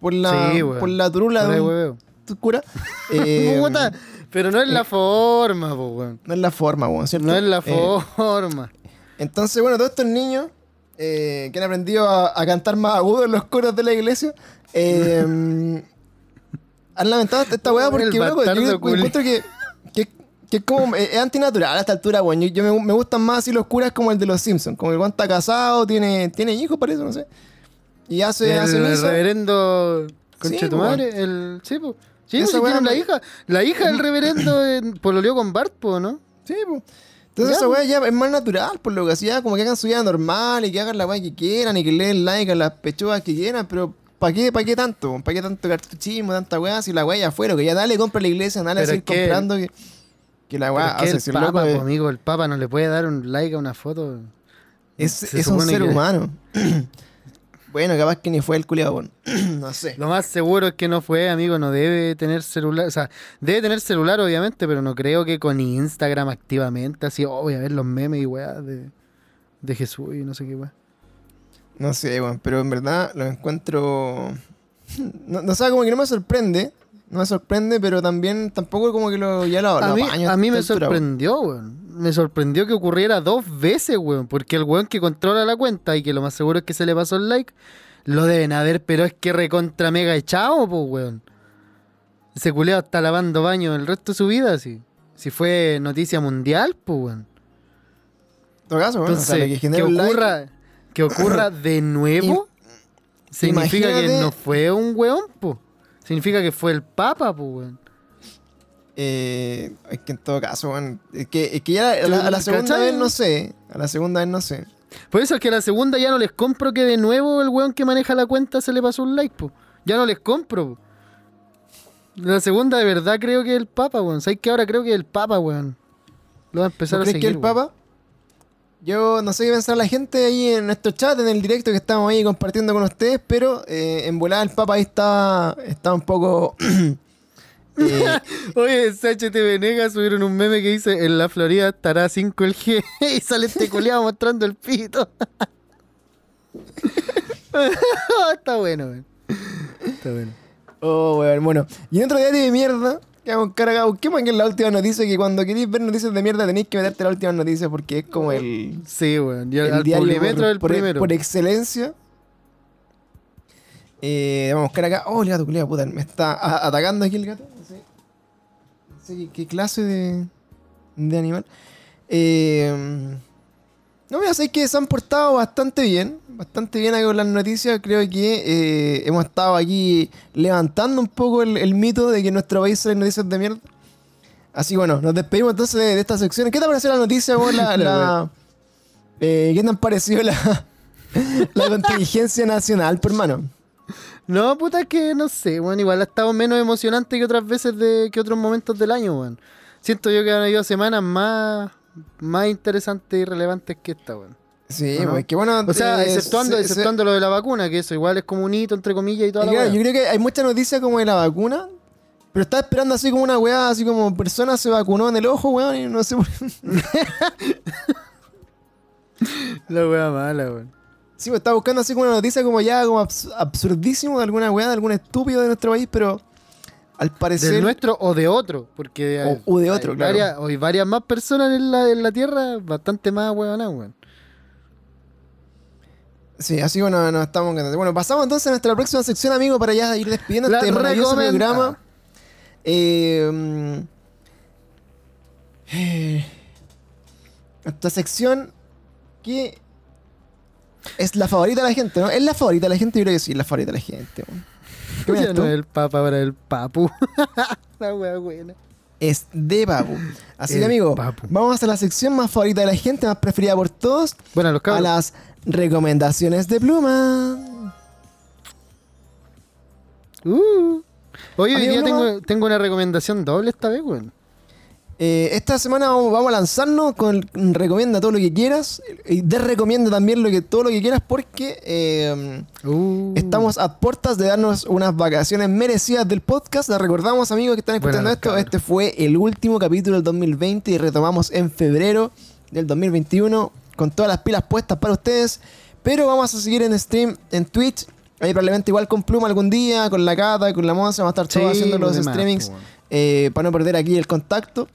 por la, Sí, por la turula de un cura. [LAUGHS] [LAUGHS] Eh, Puta, pero no es la forma, po, weón. no es la forma, weón, ¿cierto? No es la Eh, forma. entonces, bueno, todos estos niños eh, que han aprendido a, a cantar más agudo en los coros de la iglesia, eh, [LAUGHS] han lamentado esta weá El porque, loco, yo encuentro que, que, que es como, eh, es antinatural a esta altura, weón. Yo, yo me, me gustan más así los curas como el de los Simpsons, como el weón está casado, tiene, tiene hijos, parece, no sé. Y hace, hace el misa. reverendo concha Sí, tu madre, el sí, po. Sí, Esa pues, weá tiene la hija, la hija del [LAUGHS] reverendo en- pololeó con Bart, po, ¿no? Sí, pues. Entonces esa po. weá ya es más natural, por lo que así ya como que hagan su vida normal y que hagan la weá que quieran y que le den like a las pechugas que quieran, pero ¿para qué, para qué tanto? ¿Para qué tanto cartuchismo, tanta weá? Si la weá ya fuera, que ya dale, compra la iglesia, dale a Pero seguir es que- comprando que, que la weá hace el si papa, loco po, amigo, el papa no le puede dar un like a una foto. Es, es un ser que- humano. [CLEARS THROAT] bueno, capaz que ni fue el culiado, weón. [CLEARS THROAT] no sé. Lo más seguro es que no fue, amigo, no debe tener celular, o sea, debe tener celular obviamente, pero no creo que con Instagram activamente, así, oh, voy a ver los memes y weá de, de Jesús y no sé qué weá. No sé, weón, pero en verdad lo encuentro. No, no sé, como que no me sorprende. No me sorprende, pero también tampoco como que lo, ya lo, A lo mí, apaño a mí me sorprendió, weón. Me sorprendió que ocurriera dos veces, weón, porque el weón que controla la cuenta y que lo más seguro es que se le pasó el like, lo deben haber, pero es que recontra mega echado, pues, weón. Ese culeado está lavando baño el resto de su vida, así. Si fue noticia mundial, pues, weón. En todo caso, weón, o sea, Entonces, que like- ocurra, que ocurra [COUGHS] de nuevo, significa que no fue un weón, pues. Significa que fue el papa, pues, weón. Eh, es que en todo caso, weón, es que, es que ya a la, a la segunda ¿Cachai? vez no sé. A la segunda vez no sé. Por eso es que a la segunda ya no les compro que de nuevo el weón que maneja la cuenta se le pasó un like, po. Ya no les compro. po. La segunda de verdad creo que es el Papa, weón. ¿Sabes que ahora creo que es el Papa, weón? Lo va a empezar ¿No a crees seguir. que el weón. Papa? Yo no sé qué pensar la gente ahí en nuestro chat, en el directo que estamos ahí compartiendo con ustedes, pero eh, en volada el Papa ahí está, está un poco... [CLEARS THROAT] eh, [LAUGHS] Oye, CHT Venegas subieron un meme que dice en la Florida estará 5 el G [LAUGHS] y sale este coleado mostrando el pito. [LAUGHS] Está bueno, weón. Está bueno. Oh, weón, bueno. Y en otro día de mierda, que vamos cargado. Busquemos en la última noticia, que cuando queréis ver noticias de mierda tenéis que meterte la última noticia porque es como el, Sí, weón. El al diario por- primero. por excelencia. Eh, vamos a buscar acá. Oh, el gato, culiao, puta, me está atacando aquí el gato. No sé, no sé qué, qué clase de, de animal. Eh, no, voy a decir que se han portado bastante bien. Bastante bien aquí con las noticias. Creo que eh, hemos estado aquí levantando un poco el, el mito de que en nuestro país salen noticias de mierda. Así bueno, nos despedimos entonces de, de esta sección. ¿Qué te pareció la noticia, vos? La, [LAUGHS] la- eh, ¿Qué te han parecido la, [LAUGHS] la contingencia nacional, hermano? No, puta, es que no sé, weón. Igual ha estado menos emocionante que otras veces de que otros momentos del año, weón. Siento yo que han habido semanas más, más interesantes y relevantes que esta, weón. Sí, Ajá. pues que bueno. O sea, eh, exceptuando, se- se- exceptuando lo de la vacuna, que eso igual es como un hito, entre comillas, y toda la Claro, yo creo que hay mucha noticia como de la vacuna. Pero estaba esperando así como una weá, así como persona se vacunó en el ojo, weón, y no sé por [LAUGHS] La weá mala, weón. Sí, pues estaba buscando así como una noticia como ya como abs- absurdísimo de alguna weá, de algún estúpido de nuestro país, pero al parecer... ¿Del nuestro o de otro? Porque O- hay, o de otro, hay claro. varias, hay varias más personas en la, en la Tierra, bastante más weonas, weón. Sí, así bueno, nos estamos encantando. Bueno, pasamos entonces a nuestra próxima sección, amigo, para ya ir despidiendo La este maravilloso programa. Eh, mm, eh, esta sección que es la favorita de la gente, ¿no? ¿Es la favorita de la gente? Yo creo que sí, es la favorita de la gente. weón. ¿Qué Ya no es el papa, ahora es el papu. [LAUGHS] la weá buena. es de Papu. Así que, amigo, Papu. vamos a la sección más favorita de la gente, más preferida por todos, Bueno, los a cabros. las recomendaciones de pluma. Uh. Oye, hoy día tengo, tengo una recomendación doble esta vez, weón. Eh, esta semana vamos, vamos a lanzarnos con recomienda todo lo que quieras y desrecomienda también lo que, todo lo que quieras porque eh, Uh. estamos a puertas de darnos unas vacaciones merecidas del podcast. Les recordamos amigos que están escuchando Buenas, esto, este fue el último capítulo del 2020 y retomamos en febrero del 2021 con todas las pilas puestas para ustedes. Pero vamos a seguir en stream en Twitch. Ahí probablemente igual con Pluma algún día, con la Cata, con la Monza, vamos a estar todos Sí, haciendo los más, streamings weón. Eh, para no perder aquí el contacto.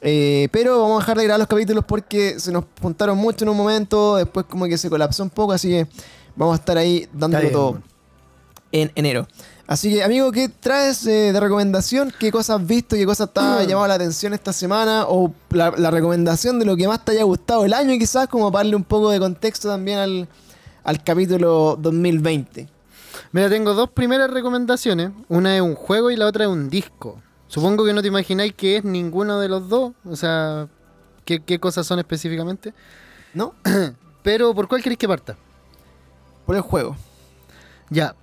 Eh, pero vamos a dejar de grabar los capítulos porque se nos juntaron mucho en un momento, después como que se colapsó un poco, así que vamos a estar ahí dándolo todo en enero. Así que, amigo, ¿qué traes eh, de recomendación? ¿Qué cosas has visto? ¿Qué cosas te ha [CLEARS THROAT] llamado la atención esta semana? O la, la recomendación de lo que más te haya gustado el año, quizás, como para darle un poco de contexto también al, al capítulo 2020. Mira, tengo dos primeras recomendaciones. Una es un juego y la otra es un disco. Supongo que no te imagináis que es ninguno de los dos. O sea, qué, qué cosas son específicamente. ¿No? [CLEARS THROAT] Pero, ¿por cuál queréis que parta? Por el juego. Ya.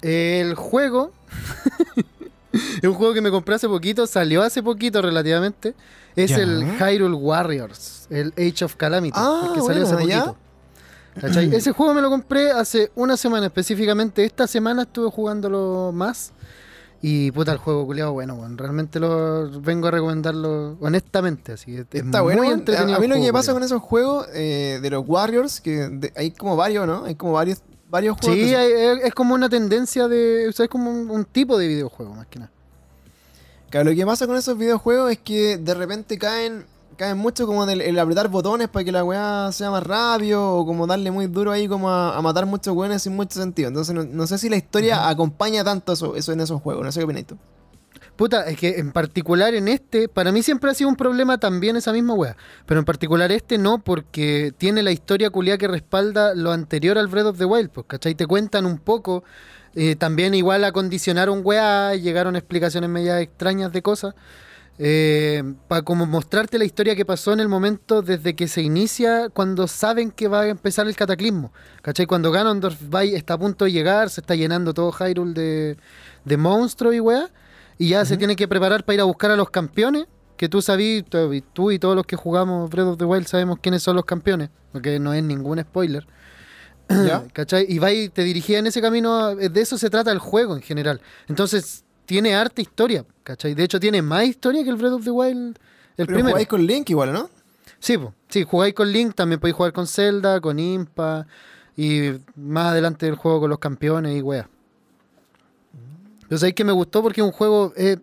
El juego. es [LAUGHS] un juego que me compré hace poquito. Salió hace poquito relativamente. Es Ya. el Hyrule Warriors. El Age of Calamity. Ah, el que salió hace poquito. [CLEARS THROAT] Ese juego me lo compré hace una semana específicamente. Esta semana estuve jugándolo más. Y puta, el juego culiado, bueno, bueno, realmente lo vengo a recomendarlo honestamente. Así, es Está muy bueno. A, entretenido a mí lo que juego, pasa con esos juegos eh, de los Warriors, que de- hay como varios, ¿no? Hay como varios, varios juegos. Sí, que son- es, es como una tendencia de. O sea, es como un, un tipo de videojuego, más que nada. Claro, lo que pasa con esos videojuegos es que de repente caen caen mucho como en el, el apretar botones para que la weá sea más rápido o como darle muy duro ahí como a, a matar muchos weones sin mucho sentido. Entonces no, no sé si la historia acompaña tanto eso, eso en esos juegos. No sé qué opinas tú. Puta, es que en particular en este, para mí siempre ha sido un problema también esa misma wea. Pero en particular este no, porque tiene la historia culiada que respalda lo anterior al Breath of the Wild, pues, ¿cachai? Te cuentan un poco. eh, también igual acondicionaron weá, llegaron explicaciones medias extrañas de cosas. Para como mostrarte la historia que pasó en el momento desde que se inicia, cuando saben que va a empezar el cataclismo. ¿Cachai? Cuando Ganondorf va y está a punto de llegar, se está llenando todo Hyrule de, de monstruos y weá. Y ya se tiene que preparar para ir a buscar a los campeones. Que tú sabís, tú y- todos los que jugamos Breath of the Wild sabemos quiénes son los campeones. Porque no es ningún spoiler. ¿Ya? [COUGHS] ¿Cachai? Y va y te dirigía en ese camino. eh, De eso se trata el juego en general. Entonces, tiene harta historia. ¿Cachai? De hecho, tiene más historia que el Breath of the Wild. El Pero primero. jugáis con Link igual, ¿no? Sí, po. sí, jugáis con Link, también podéis jugar con Zelda, con Impa. Y más adelante el juego con los campeones y weá. Yo sabéis que me gustó porque es un juego. eh,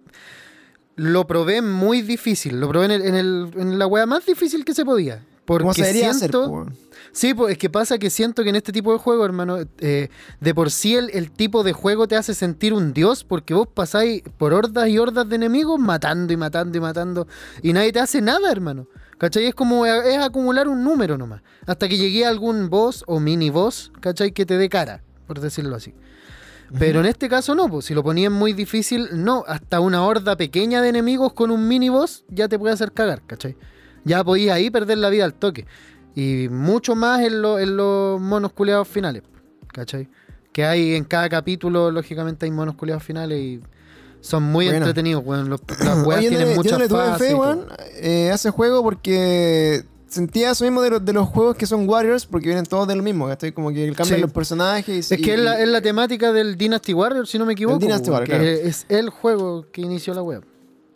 lo probé muy difícil. Lo probé en, el- en el- en la weá más difícil que se podía. Porque ¿Cómo se debería hacer? siento. weón? Sí, pues es que pasa que siento que en este tipo de juego, hermano, eh, de por sí el, el tipo de juego te hace sentir un dios porque vos pasáis por hordas y hordas de enemigos matando y matando y matando y nadie te hace nada, hermano. ¿Cachai? Es como es acumular un número nomás. Hasta que llegue a algún boss o mini boss, ¿cachai? Que te dé cara, por decirlo así. Pero en este caso no, pues si lo ponían muy difícil, no, hasta una horda pequeña de enemigos con un mini boss ya te puede hacer cagar, ¿cachai? Ya podías ahí perder la vida al toque. Y mucho más en, lo- en los monos culeados finales, ¿cachai? Que hay en cada capítulo, lógicamente hay monos culeados finales y son muy Bueno. entretenidos, weón. Los- las [COUGHS] weas Oye, tienen yo muchas no le tuve fases fe, weón, eh, a ese juego porque sentía eso mismo de, los- de los juegos que son Warriors porque vienen todos de lo mismo, ¿cachai? Como que cambian Sí. los personajes. Es y- que es la, es la temática del Dynasty Warrior, si no me equivoco. Dynasty weón, Warrior, que claro. es el juego que inició la web.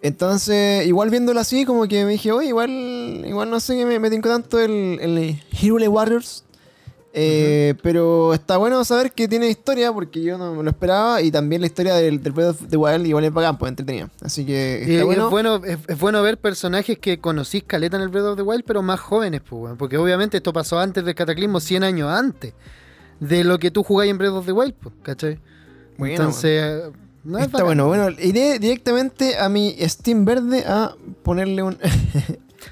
Entonces, igual viéndolo así, como que me dije, oye, igual, igual no sé que me, me tanto el, el Hyrule Warriors. Eh, Pero está bueno saber que tiene historia porque yo no me lo esperaba y también la historia del, del Breath of the Wild igual es bacán, pues entretenida. Así que está y bueno. Es, bueno es, es bueno ver personajes que conocís caleta en el Breath of the Wild, pero más jóvenes, pues, weón, porque obviamente esto pasó antes del Cataclismo, 100 años antes de lo que tú jugáis en Breath of the Wild, pues, ¿cachai? Bueno, Entonces, no es Está bacán. bueno, bueno, iré directamente a mi Steam verde a ponerle un... [LAUGHS]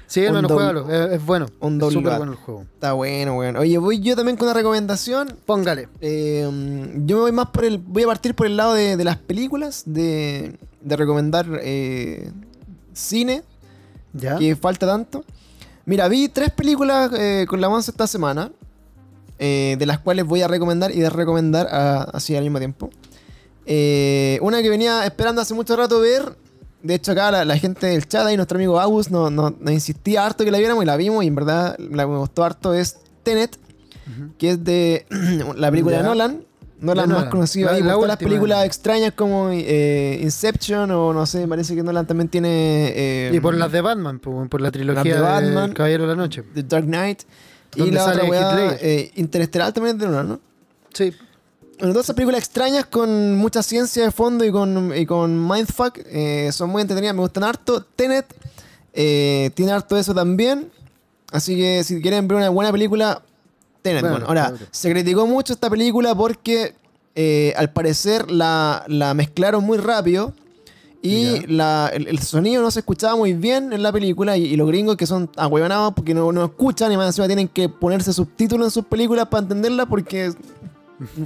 Sí, doble- juégalo, es, es bueno. un es bar. bueno el juego. está bueno, weón. Oye, voy yo también con una recomendación. Póngale. Eh, mm, yo me voy más por el. Voy a partir por el lado de, de las películas, de, de recomendar eh, cine, ¿Ya? que falta tanto. Mira, vi tres películas eh, con la once esta semana, eh, de las cuales voy a recomendar y de recomendar a- así al mismo tiempo. Eh, una que venía esperando hace mucho rato ver. De hecho, acá la, la gente del chat y nuestro amigo Agus nos, nos- nos insistía harto que la viéramos y la vimos. Y en verdad, la que me gustó harto es Tenet, que es de [CLEARS THROAT] la película Ya. de Nolan. Nolan más Nolan. conocido La- ahí la las películas extrañas como eh, Inception o no sé, parece que Nolan también tiene... eh, Y por las de Batman, por la trilogía de de, Batman. Caballero de la Noche. The Dark Knight. Y la otra weá, eh, Interestelar también es de Nolan, ¿no? Sí. Esas películas extrañas con mucha ciencia de fondo y con, y con mindfuck eh, son muy entretenidas, me gustan harto. Tenet eh, tiene harto de eso también. Así que si quieren ver una buena película, Tenet. Bueno, Bueno, ahora, claro. se criticó mucho esta película porque eh, al parecer la, la mezclaron muy rápido. Y la- el, el sonido no se escuchaba muy bien en la película y, y los gringos que son ahuevonados porque no, no escuchan y más encima tienen que ponerse subtítulos en sus películas para entenderla porque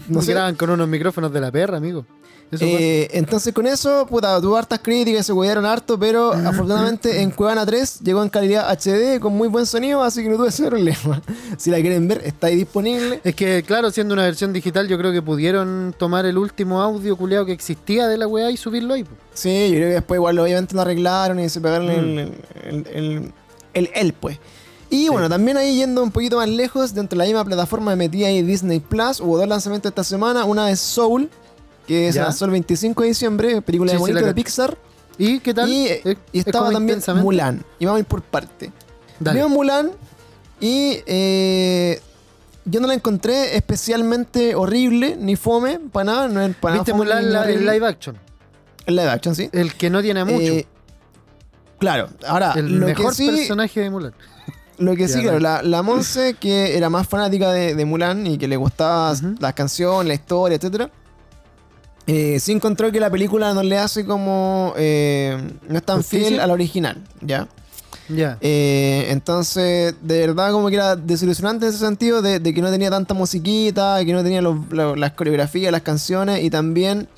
No sé. graban con unos micrófonos de la perra, amigo. Eso Eh, entonces con eso, puta, tuvo hartas críticas, se cuidaron harto, pero [LAUGHS] afortunadamente en Cuevana 3 llegó en calidad HD con muy buen sonido, así que no tuve [LAUGHS] ese problema. Si la quieren ver, está ahí disponible. Es que, claro, siendo una versión digital, yo creo que pudieron tomar el último audio culeado que existía de la weá y subirlo ahí. po. Sí, yo creo que después igual obviamente lo arreglaron y se pegaron Mm. el, el, el, el- el, pues. Y bueno, también ahí yendo un poquito más lejos, dentro de la misma plataforma me metí ahí Disney Plus, hubo dos lanzamientos esta semana, una es Soul, que se lanzó el 25 de diciembre, película Sí, de bonito de. Pixar. ¿Y qué tal? Y, ¿Es- y es estaba también? Mulan. Y vamos a ir por parte. Vimos Mulan y eh, yo no la encontré especialmente horrible, ni fome, para nada. No es para nada ¿Viste fome Mulan la- horrible. live action? En live action, sí. El que no tiene mucho. Eh, claro, ahora, el lo mejor que sí, personaje de Mulan. Lo que sí, claro, la, la Monse, [CLEARS THROAT] que era más fanática de, de Mulan y que le gustaba las canciones, la historia, etcétera, eh, sí encontró que la película no le hace como. eh, no es tan ¿Justicia? fiel a la original, ¿ya? Ya. Eh, entonces, de verdad, como que era desilusionante en ese sentido, de, de que no tenía tanta musiquita, que no tenía los- las coreografías, las canciones y también.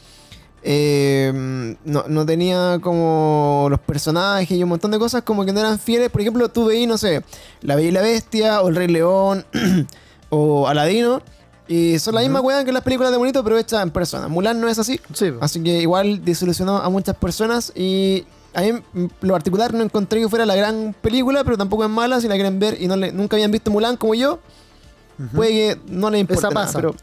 Eh, no, no tenía como los personajes y un montón de cosas como que no eran fieles. Por ejemplo, tú veías, no sé, La Bella y la Bestia o El Rey León [CLEARS THROAT] o Aladino. Y son la misma weá que las películas de bonito, pero hechas en persona. Mulan no es así. Sí. Así que igual desilusionó a muchas personas y a mí en lo particular no encontré que fuera la gran película, pero tampoco es mala si la quieren ver y no le- nunca habían visto Mulan como yo. Puede que no les importe Esa nada, pasa. pero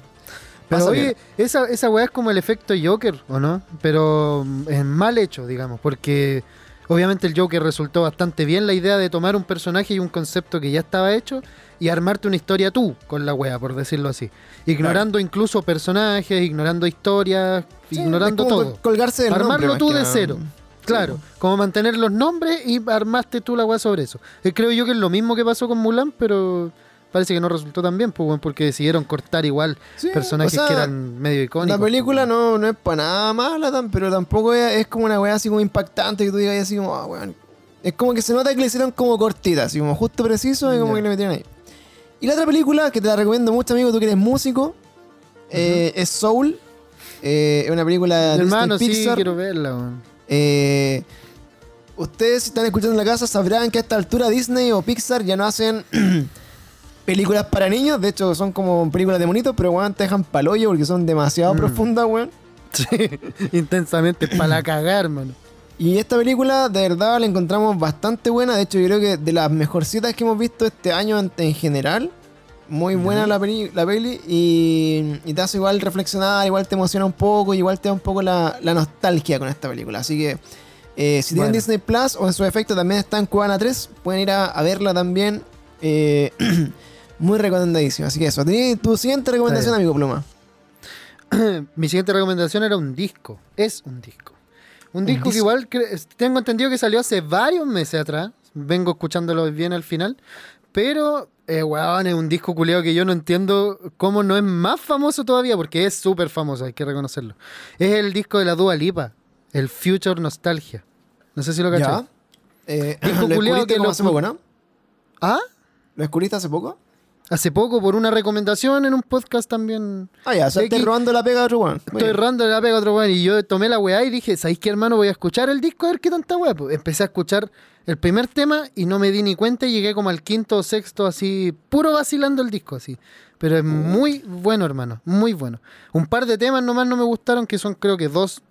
Pero oye, esa, esa weá es como el efecto Joker, ¿o no? Pero mm, es mal hecho, digamos, porque obviamente el Joker resultó bastante bien la idea de tomar un personaje y un concepto que ya estaba hecho y armarte una historia tú con la weá, por decirlo así. Ignorando incluso personajes, ignorando historias, Sí, ignorando todo. col- colgarse del Armarlo nombre tú de cero. Claro, como mantener los nombres y armaste tú la weá sobre eso. Eh, creo yo que es lo mismo que pasó con Mulan, pero parece que no resultó tan bien, pues, porque decidieron cortar igual Sí, personajes o sea, que eran medio icónicos. La película pues, no, no es para nada mala, pero tampoco es, es como una weá así como impactante que tú digas así como, ah, weón. Es como que se nota que le hicieron como cortita, así como justo preciso y como que le metieron ahí. Y la otra película que te la recomiendo mucho, amigo, tú que eres músico, eh, es Soul. Eh, es una película de. Hermano, Disney sí, Pixar. quiero verla, weón. Eh, ustedes si están escuchando en la casa sabrán que a esta altura Disney o Pixar ya no hacen [CLEARS THROAT] películas para niños. De hecho, son como películas de monitos, pero weón, te dejan palollo porque son demasiado Mm. profundas, weón. [LAUGHS] Sí, intensamente, para la cagar, mano. Y esta película, de verdad, la encontramos bastante buena. De hecho, yo creo que de las mejorcitas que hemos visto este año en, en general. Muy buena la, peli, la peli y, y te hace igual reflexionar, igual te emociona un poco, igual te da un poco la, la nostalgia con esta película. Así que eh, si tienen. Disney Plus o en su efecto también está en Cubana 3, pueden ir a, a verla también. eh, [CLEARS THROAT] muy recomendadísima. Así que eso, ¿Tenés tu siguiente recomendación, amigo Pluma. [CLEARS THROAT] Mi siguiente recomendación era un disco. Es un disco. Un disco que igual tengo entendido que salió hace varios meses atrás. Vengo escuchándolo bien al final. Pero, eh, weón, es un disco culiado que yo no entiendo cómo no es más famoso todavía, porque es súper famoso, hay que reconocerlo. Es el disco de la Dua Lipa, el Future Nostalgia. No sé si lo cachai. Ya. Eh, Disco lo que lo hace poco, ¿no? Ah, ¿Lo descubriste hace poco? Hace poco por una recomendación en un podcast también. Ah, ya, o sea, X. estás robando la pega de otro weón. Estoy errando la pega a otro weón y yo tomé la weá y dije, ¿sabéis qué hermano? Voy a escuchar el disco a ver qué tanta weá. Pues empecé a escuchar el primer tema y no me di ni cuenta y llegué como al quinto o sexto así, puro vacilando el disco así. Pero es muy bueno, hermano, muy bueno. Un par de temas nomás no me gustaron, que son creo que dos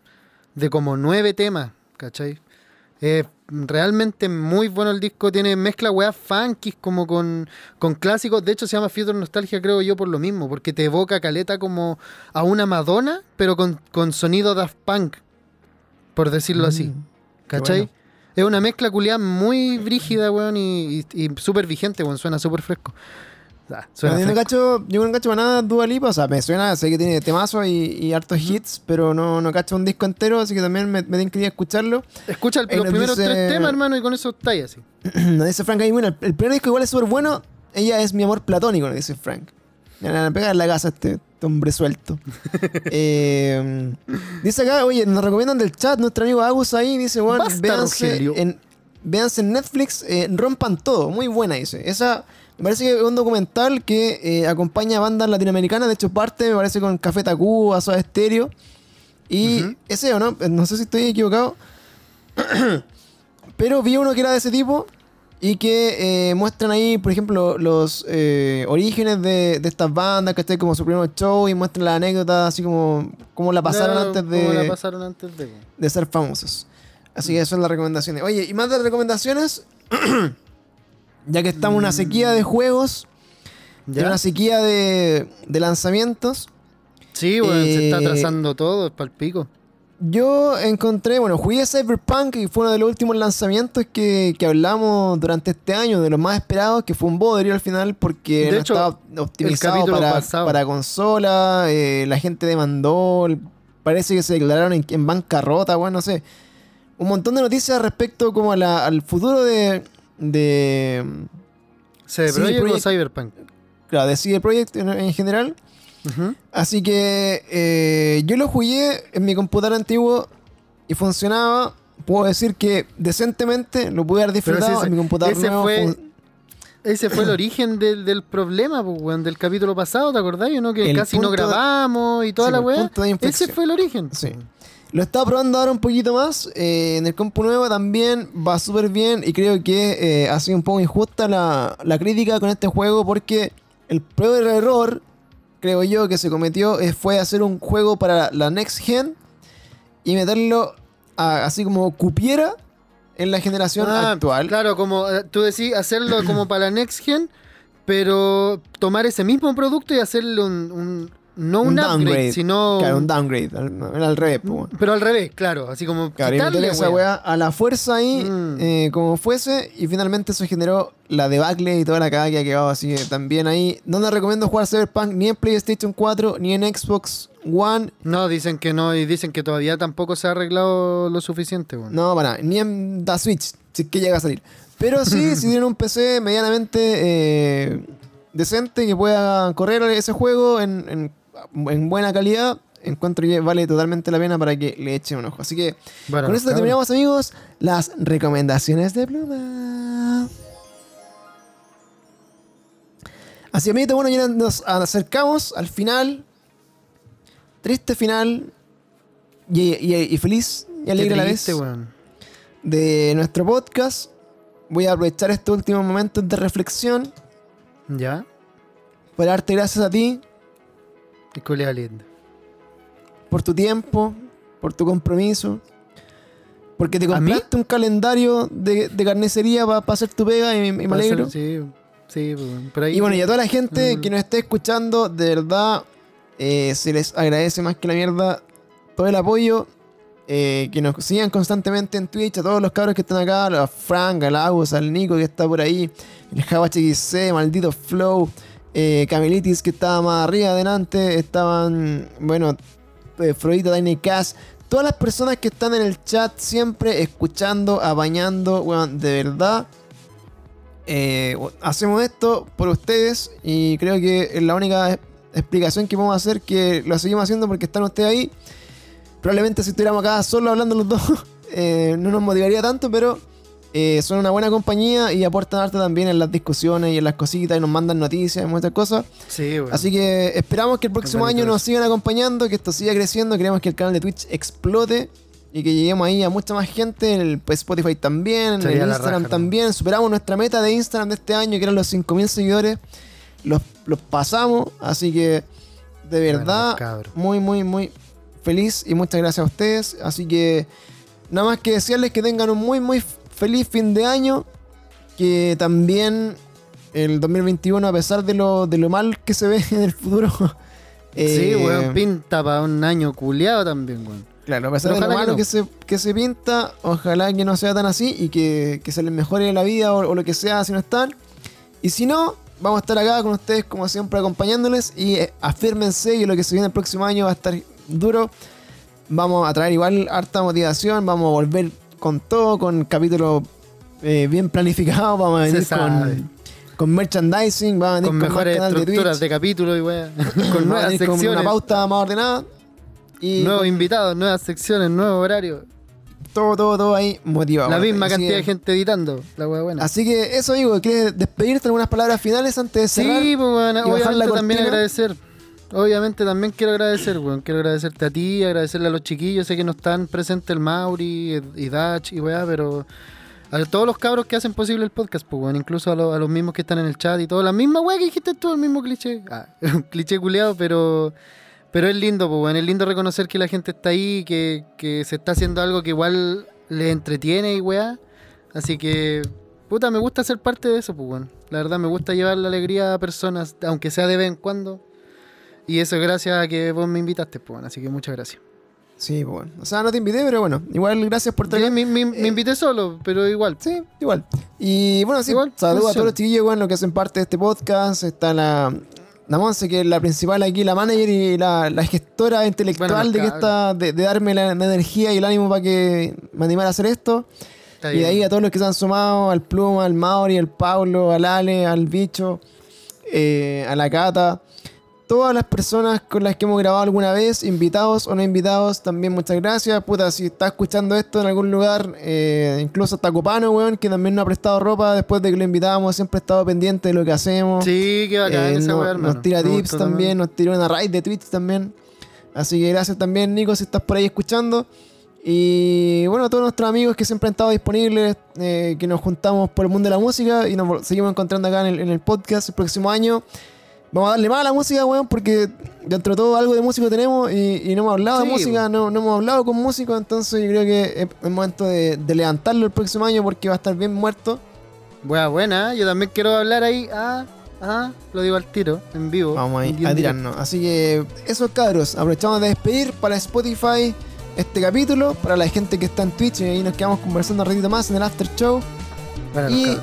de como nueve temas, ¿cachai? Es realmente muy bueno el disco, tiene mezcla weas funky como con, con clásicos, de hecho se llama Future Nostalgia creo yo por lo mismo, porque te evoca caleta como a una Madonna, pero con, con sonido Daft Punk, por decirlo así, Mm, ¿cachai? bueno. Es una mezcla culiada muy brígida, weón, y, y, y súper vigente, weón, suena súper fresco. Ah, suena yo no cacho, yo no cacho para nada Dua Lipa, o sea, me suena, sé que tiene temazos y, y hartos hits, pero no, no cacho un disco entero, así que también me, me que ir a escucharlo. Escucha el- los nos primeros dice- tres temas, hermano, y con eso está ahí así. [CLEARS THROAT] Nos dice Frank ahí, bueno, el, el primer disco igual es súper bueno, ella es mi amor platónico, nos dice Frank. Me van a pegar en la casa este, este hombre suelto. [LAUGHS] Eh, dice acá, oye, nos recomiendan del chat, nuestro amigo Agus ahí, dice, bueno, véanse Rogelio. en, véanse en Netflix, eh, rompan todo, muy buena, dice. Esa, me parece que es un documental que eh, acompaña a bandas latinoamericanas, de hecho parte, me parece, con Café Tacuba, Soda Stereo. Y ese, ¿o no? No sé si estoy equivocado. [CLEARS THROAT] Pero vi uno que era de ese tipo y que eh, muestran ahí, por ejemplo, los eh, orígenes de, de estas bandas, que Como su primer show y muestran la anécdota, así como cómo la pasaron No, antes ¿cómo la de, pasaron antes de... de ser famosos. Así que esas son las recomendaciones. Oye, y más de recomendaciones, [CLEARS THROAT] Ya que estamos en una sequía de juegos, ¿Ya? una sequía de, de lanzamientos. Sí, weón, se está Eh, atrasando todo, es pa'l pico. Yo encontré, bueno, jugué Cyberpunk y fue uno de los últimos lanzamientos que, que hablamos durante este año, de los más esperados, que fue un bodrio al final porque De no hecho, estaba optimizado para, para consola, eh, la gente demandó, parece que se declararon en, en bancarrota, bueno, no sé. Un montón de noticias respecto como a la- al futuro de, de, ¿Se sí, Projekt o Cyberpunk? claro, de CD Projekt en, en general. Así que eh, yo lo jugué en mi computador antiguo y funcionaba. Puedo decir que decentemente lo pude haber disfrutado ese- en mi computador ese nuevo. fue- Ese fue el [COUGHS] origen del, del problema, pues, del capítulo pasado, ¿te acordás? ¿no? Que El casi no de- grabamos y toda Sí, la weá. Ese fue el origen. Sí. Lo estaba probando ahora un poquito más. eh, en el compu nuevo también va súper bien. Y creo que eh, ha sido un poco injusta la, la crítica con este juego. Porque el peor error, creo yo, que se cometió eh, fue hacer un juego para la Next Gen. Y meterlo a- así como cupiera en la generación Ah, actual. Claro, como tú decís, hacerlo como para la Next Gen, pero tomar ese mismo producto y hacerle un. un- no un, Un upgrade, downgrade. sino. Claro, un downgrade. Al, al revés, pues, bueno. Pero al revés, claro, así como. Claro, quitarle, esa weá. a la fuerza ahí, Mm. eh, como fuese, y finalmente eso generó la debacle y toda la cagada que ha quedado. Así que también ahí, no les recomiendo jugar Cyberpunk ni en PlayStation 4 ni en Xbox One. No, dicen que no, y dicen que todavía tampoco se ha arreglado lo suficiente, weón. No, para nada, ni en la Switch, si es que llega a salir. Pero sí, [LAUGHS] si tienen un PC medianamente eh, decente que pueda correr ese juego en, en- en buena calidad, encuentro que vale totalmente la pena para que le echen un ojo. Así que Bueno, Con esto terminamos, amigos, las recomendaciones de Pluma. Así, amiguito, bueno, ya nos acercamos al final. Triste final. Y, y- y feliz y alegre a la vez de nuestro podcast. Voy a aprovechar estos últimos momentos de reflexión ¿Ya? para darte gracias a ti Culea linda. por tu tiempo, por tu compromiso, porque te ¿A compraste un calendario de, de carnicería para hacer tu pega y, y me alegro. Sí, sí. Por ahí. Y bueno, y a toda la gente Mm. que nos esté escuchando, de verdad, eh, se les agradece más que la mierda todo el apoyo. eh, que nos sigan constantemente en Twitch, a todos los cabros que están acá, a Frank, al Agus, al Nico que está por ahí, el Java maldito Flow, eh, Camelitis que estaba más arriba adelante, estaban, bueno, eh, Freudito, Tiny Cash, todas las personas que están en el chat siempre escuchando, apañando, weón, de verdad. eh, hacemos esto por ustedes y creo que es la única explicación que podemos hacer que lo seguimos haciendo porque están ustedes ahí. Probablemente si estuviéramos acá solo hablando los dos, [LAUGHS] eh, no nos motivaría tanto, pero eh, son una buena compañía y aportan arte también en las discusiones y en las cositas y nos mandan noticias y muchas cosas. Sí. Así que esperamos que el próximo año nos sigan acompañando, que esto siga creciendo, queremos que el canal de Twitch explote y que lleguemos ahí a mucha más gente, en el pues, Spotify también, en el Instagram raja, ¿no? también. Superamos nuestra meta de Instagram de este año, que eran los 5.000 seguidores. Los, los pasamos, así que de verdad, muy, muy, muy feliz y muchas gracias a ustedes. Así que nada más que desearles que tengan un muy, muy feliz fin de año. Que también el 2021, a pesar de lo, de lo mal que se ve [LAUGHS] en el futuro. [LAUGHS] Sí, eh, weón, pinta para un año culiado también, weón. Claro, a pesar Pero de lo que malo no. que, se, que se pinta, ojalá que no sea tan así y que, que se les mejore la vida o, o lo que sea si no están. Y si no, vamos a estar acá con ustedes como siempre acompañándoles y eh, afírmense que lo que se viene el próximo año va a estar duro. Vamos a traer igual harta motivación, vamos a volver con todo, con capítulos eh, bien planificados, vamos a venir con, con merchandising, vamos a venir Con mejores canal de estructuras Twitch, de, capítulo y weón. [LAUGHS] con nuevas venir con una secciones. pauta más ordenada. Y Nuevos con invitados, nuevas secciones, nuevo horario. todo, todo, todo ahí motivado. la misma cantidad que- de gente editando. La weá buena. Así que eso, digo, ¿quieres despedirte algunas palabras finales antes de cerrar? Sí, pues bueno, obviamente también agradecer. Obviamente también quiero agradecer, weón. Quiero agradecerte a ti, agradecerle a los chiquillos. Sé que no están presentes el Mauri y Dach y weá, pero a todos los cabros que hacen posible el podcast, pues weón. Incluso a, lo- a los mismos que están en el chat y todo. La misma weá que dijiste tú, el mismo cliché. Ah, un [LAUGHS] cliché culeado, pero. Pero es lindo, pues weón. Es lindo reconocer que la gente está ahí, que, que se está haciendo algo que igual le entretiene y weá. Así que, puta, me gusta ser parte de eso, pues, weón. La verdad, me gusta llevar la alegría a personas, aunque sea de vez en cuando. Y eso es gracias a que vos me invitaste, pues. Así que muchas gracias. Sí, pues bueno. O sea, no te invité, pero bueno. Igual gracias por traer. me, eh, invité solo, pero igual. Sí, igual. Y bueno, sí, Igual, saludos a todos los chiquillos, los que hacen parte de este podcast. Está la, la Monse, que es la principal aquí, la manager y la, la gestora intelectual Bueno, de que está, de, de darme la, la energía y el ánimo para que me animara a hacer esto. Está Y de bien. ahí a todos los que se han sumado, al Pluma, al Mauri, al Pablo, al Ale, al Bicho, eh, a la Cata. Todas las personas con las que hemos grabado alguna vez, invitados o no invitados, también muchas gracias. Puta, si estás escuchando esto en algún lugar, eh, incluso hasta Copano, weón, que también nos ha prestado ropa después de que lo invitábamos, siempre ha estado pendiente de lo que hacemos. Sí, qué bacán Eh, esa no- nos tira tips también, nos tiró una raid de tweets también. Así que gracias también, Nico, si estás por ahí escuchando. Y bueno, a todos nuestros amigos que siempre han estado disponibles, eh, que nos juntamos por el mundo de la música y nos seguimos encontrando acá en el, en el podcast el próximo año. Vamos a darle más a la música, weón, porque dentro de todo algo de músico tenemos y, y no hemos hablado de música, no, no hemos hablado con músicos, entonces yo creo que es es momento de, de levantarlo el próximo año porque va a estar bien muerto. Buena, buena. Yo también quiero hablar ahí. Ah, ah, lo digo al tiro, en vivo. Vamos ahí, a tirarnos. Así que esos cabros, aprovechamos de despedir para Spotify este capítulo, para la gente que está en Twitch y ahí nos quedamos conversando un ratito más en el after show. Bueno, y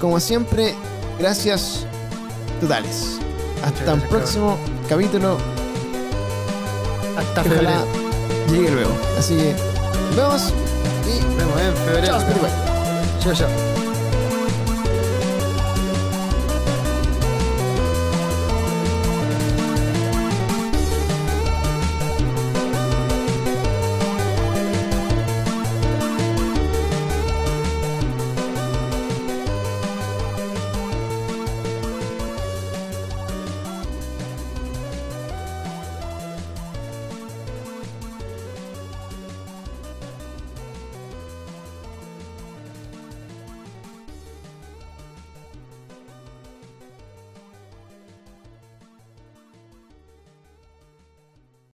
como siempre, gracias totales. Hasta gracias, próximo capítulo. Hasta Ojalá febrero. llegue luego. Así que nos vemos y Nos vemos en febrero. chao. Chao, chao.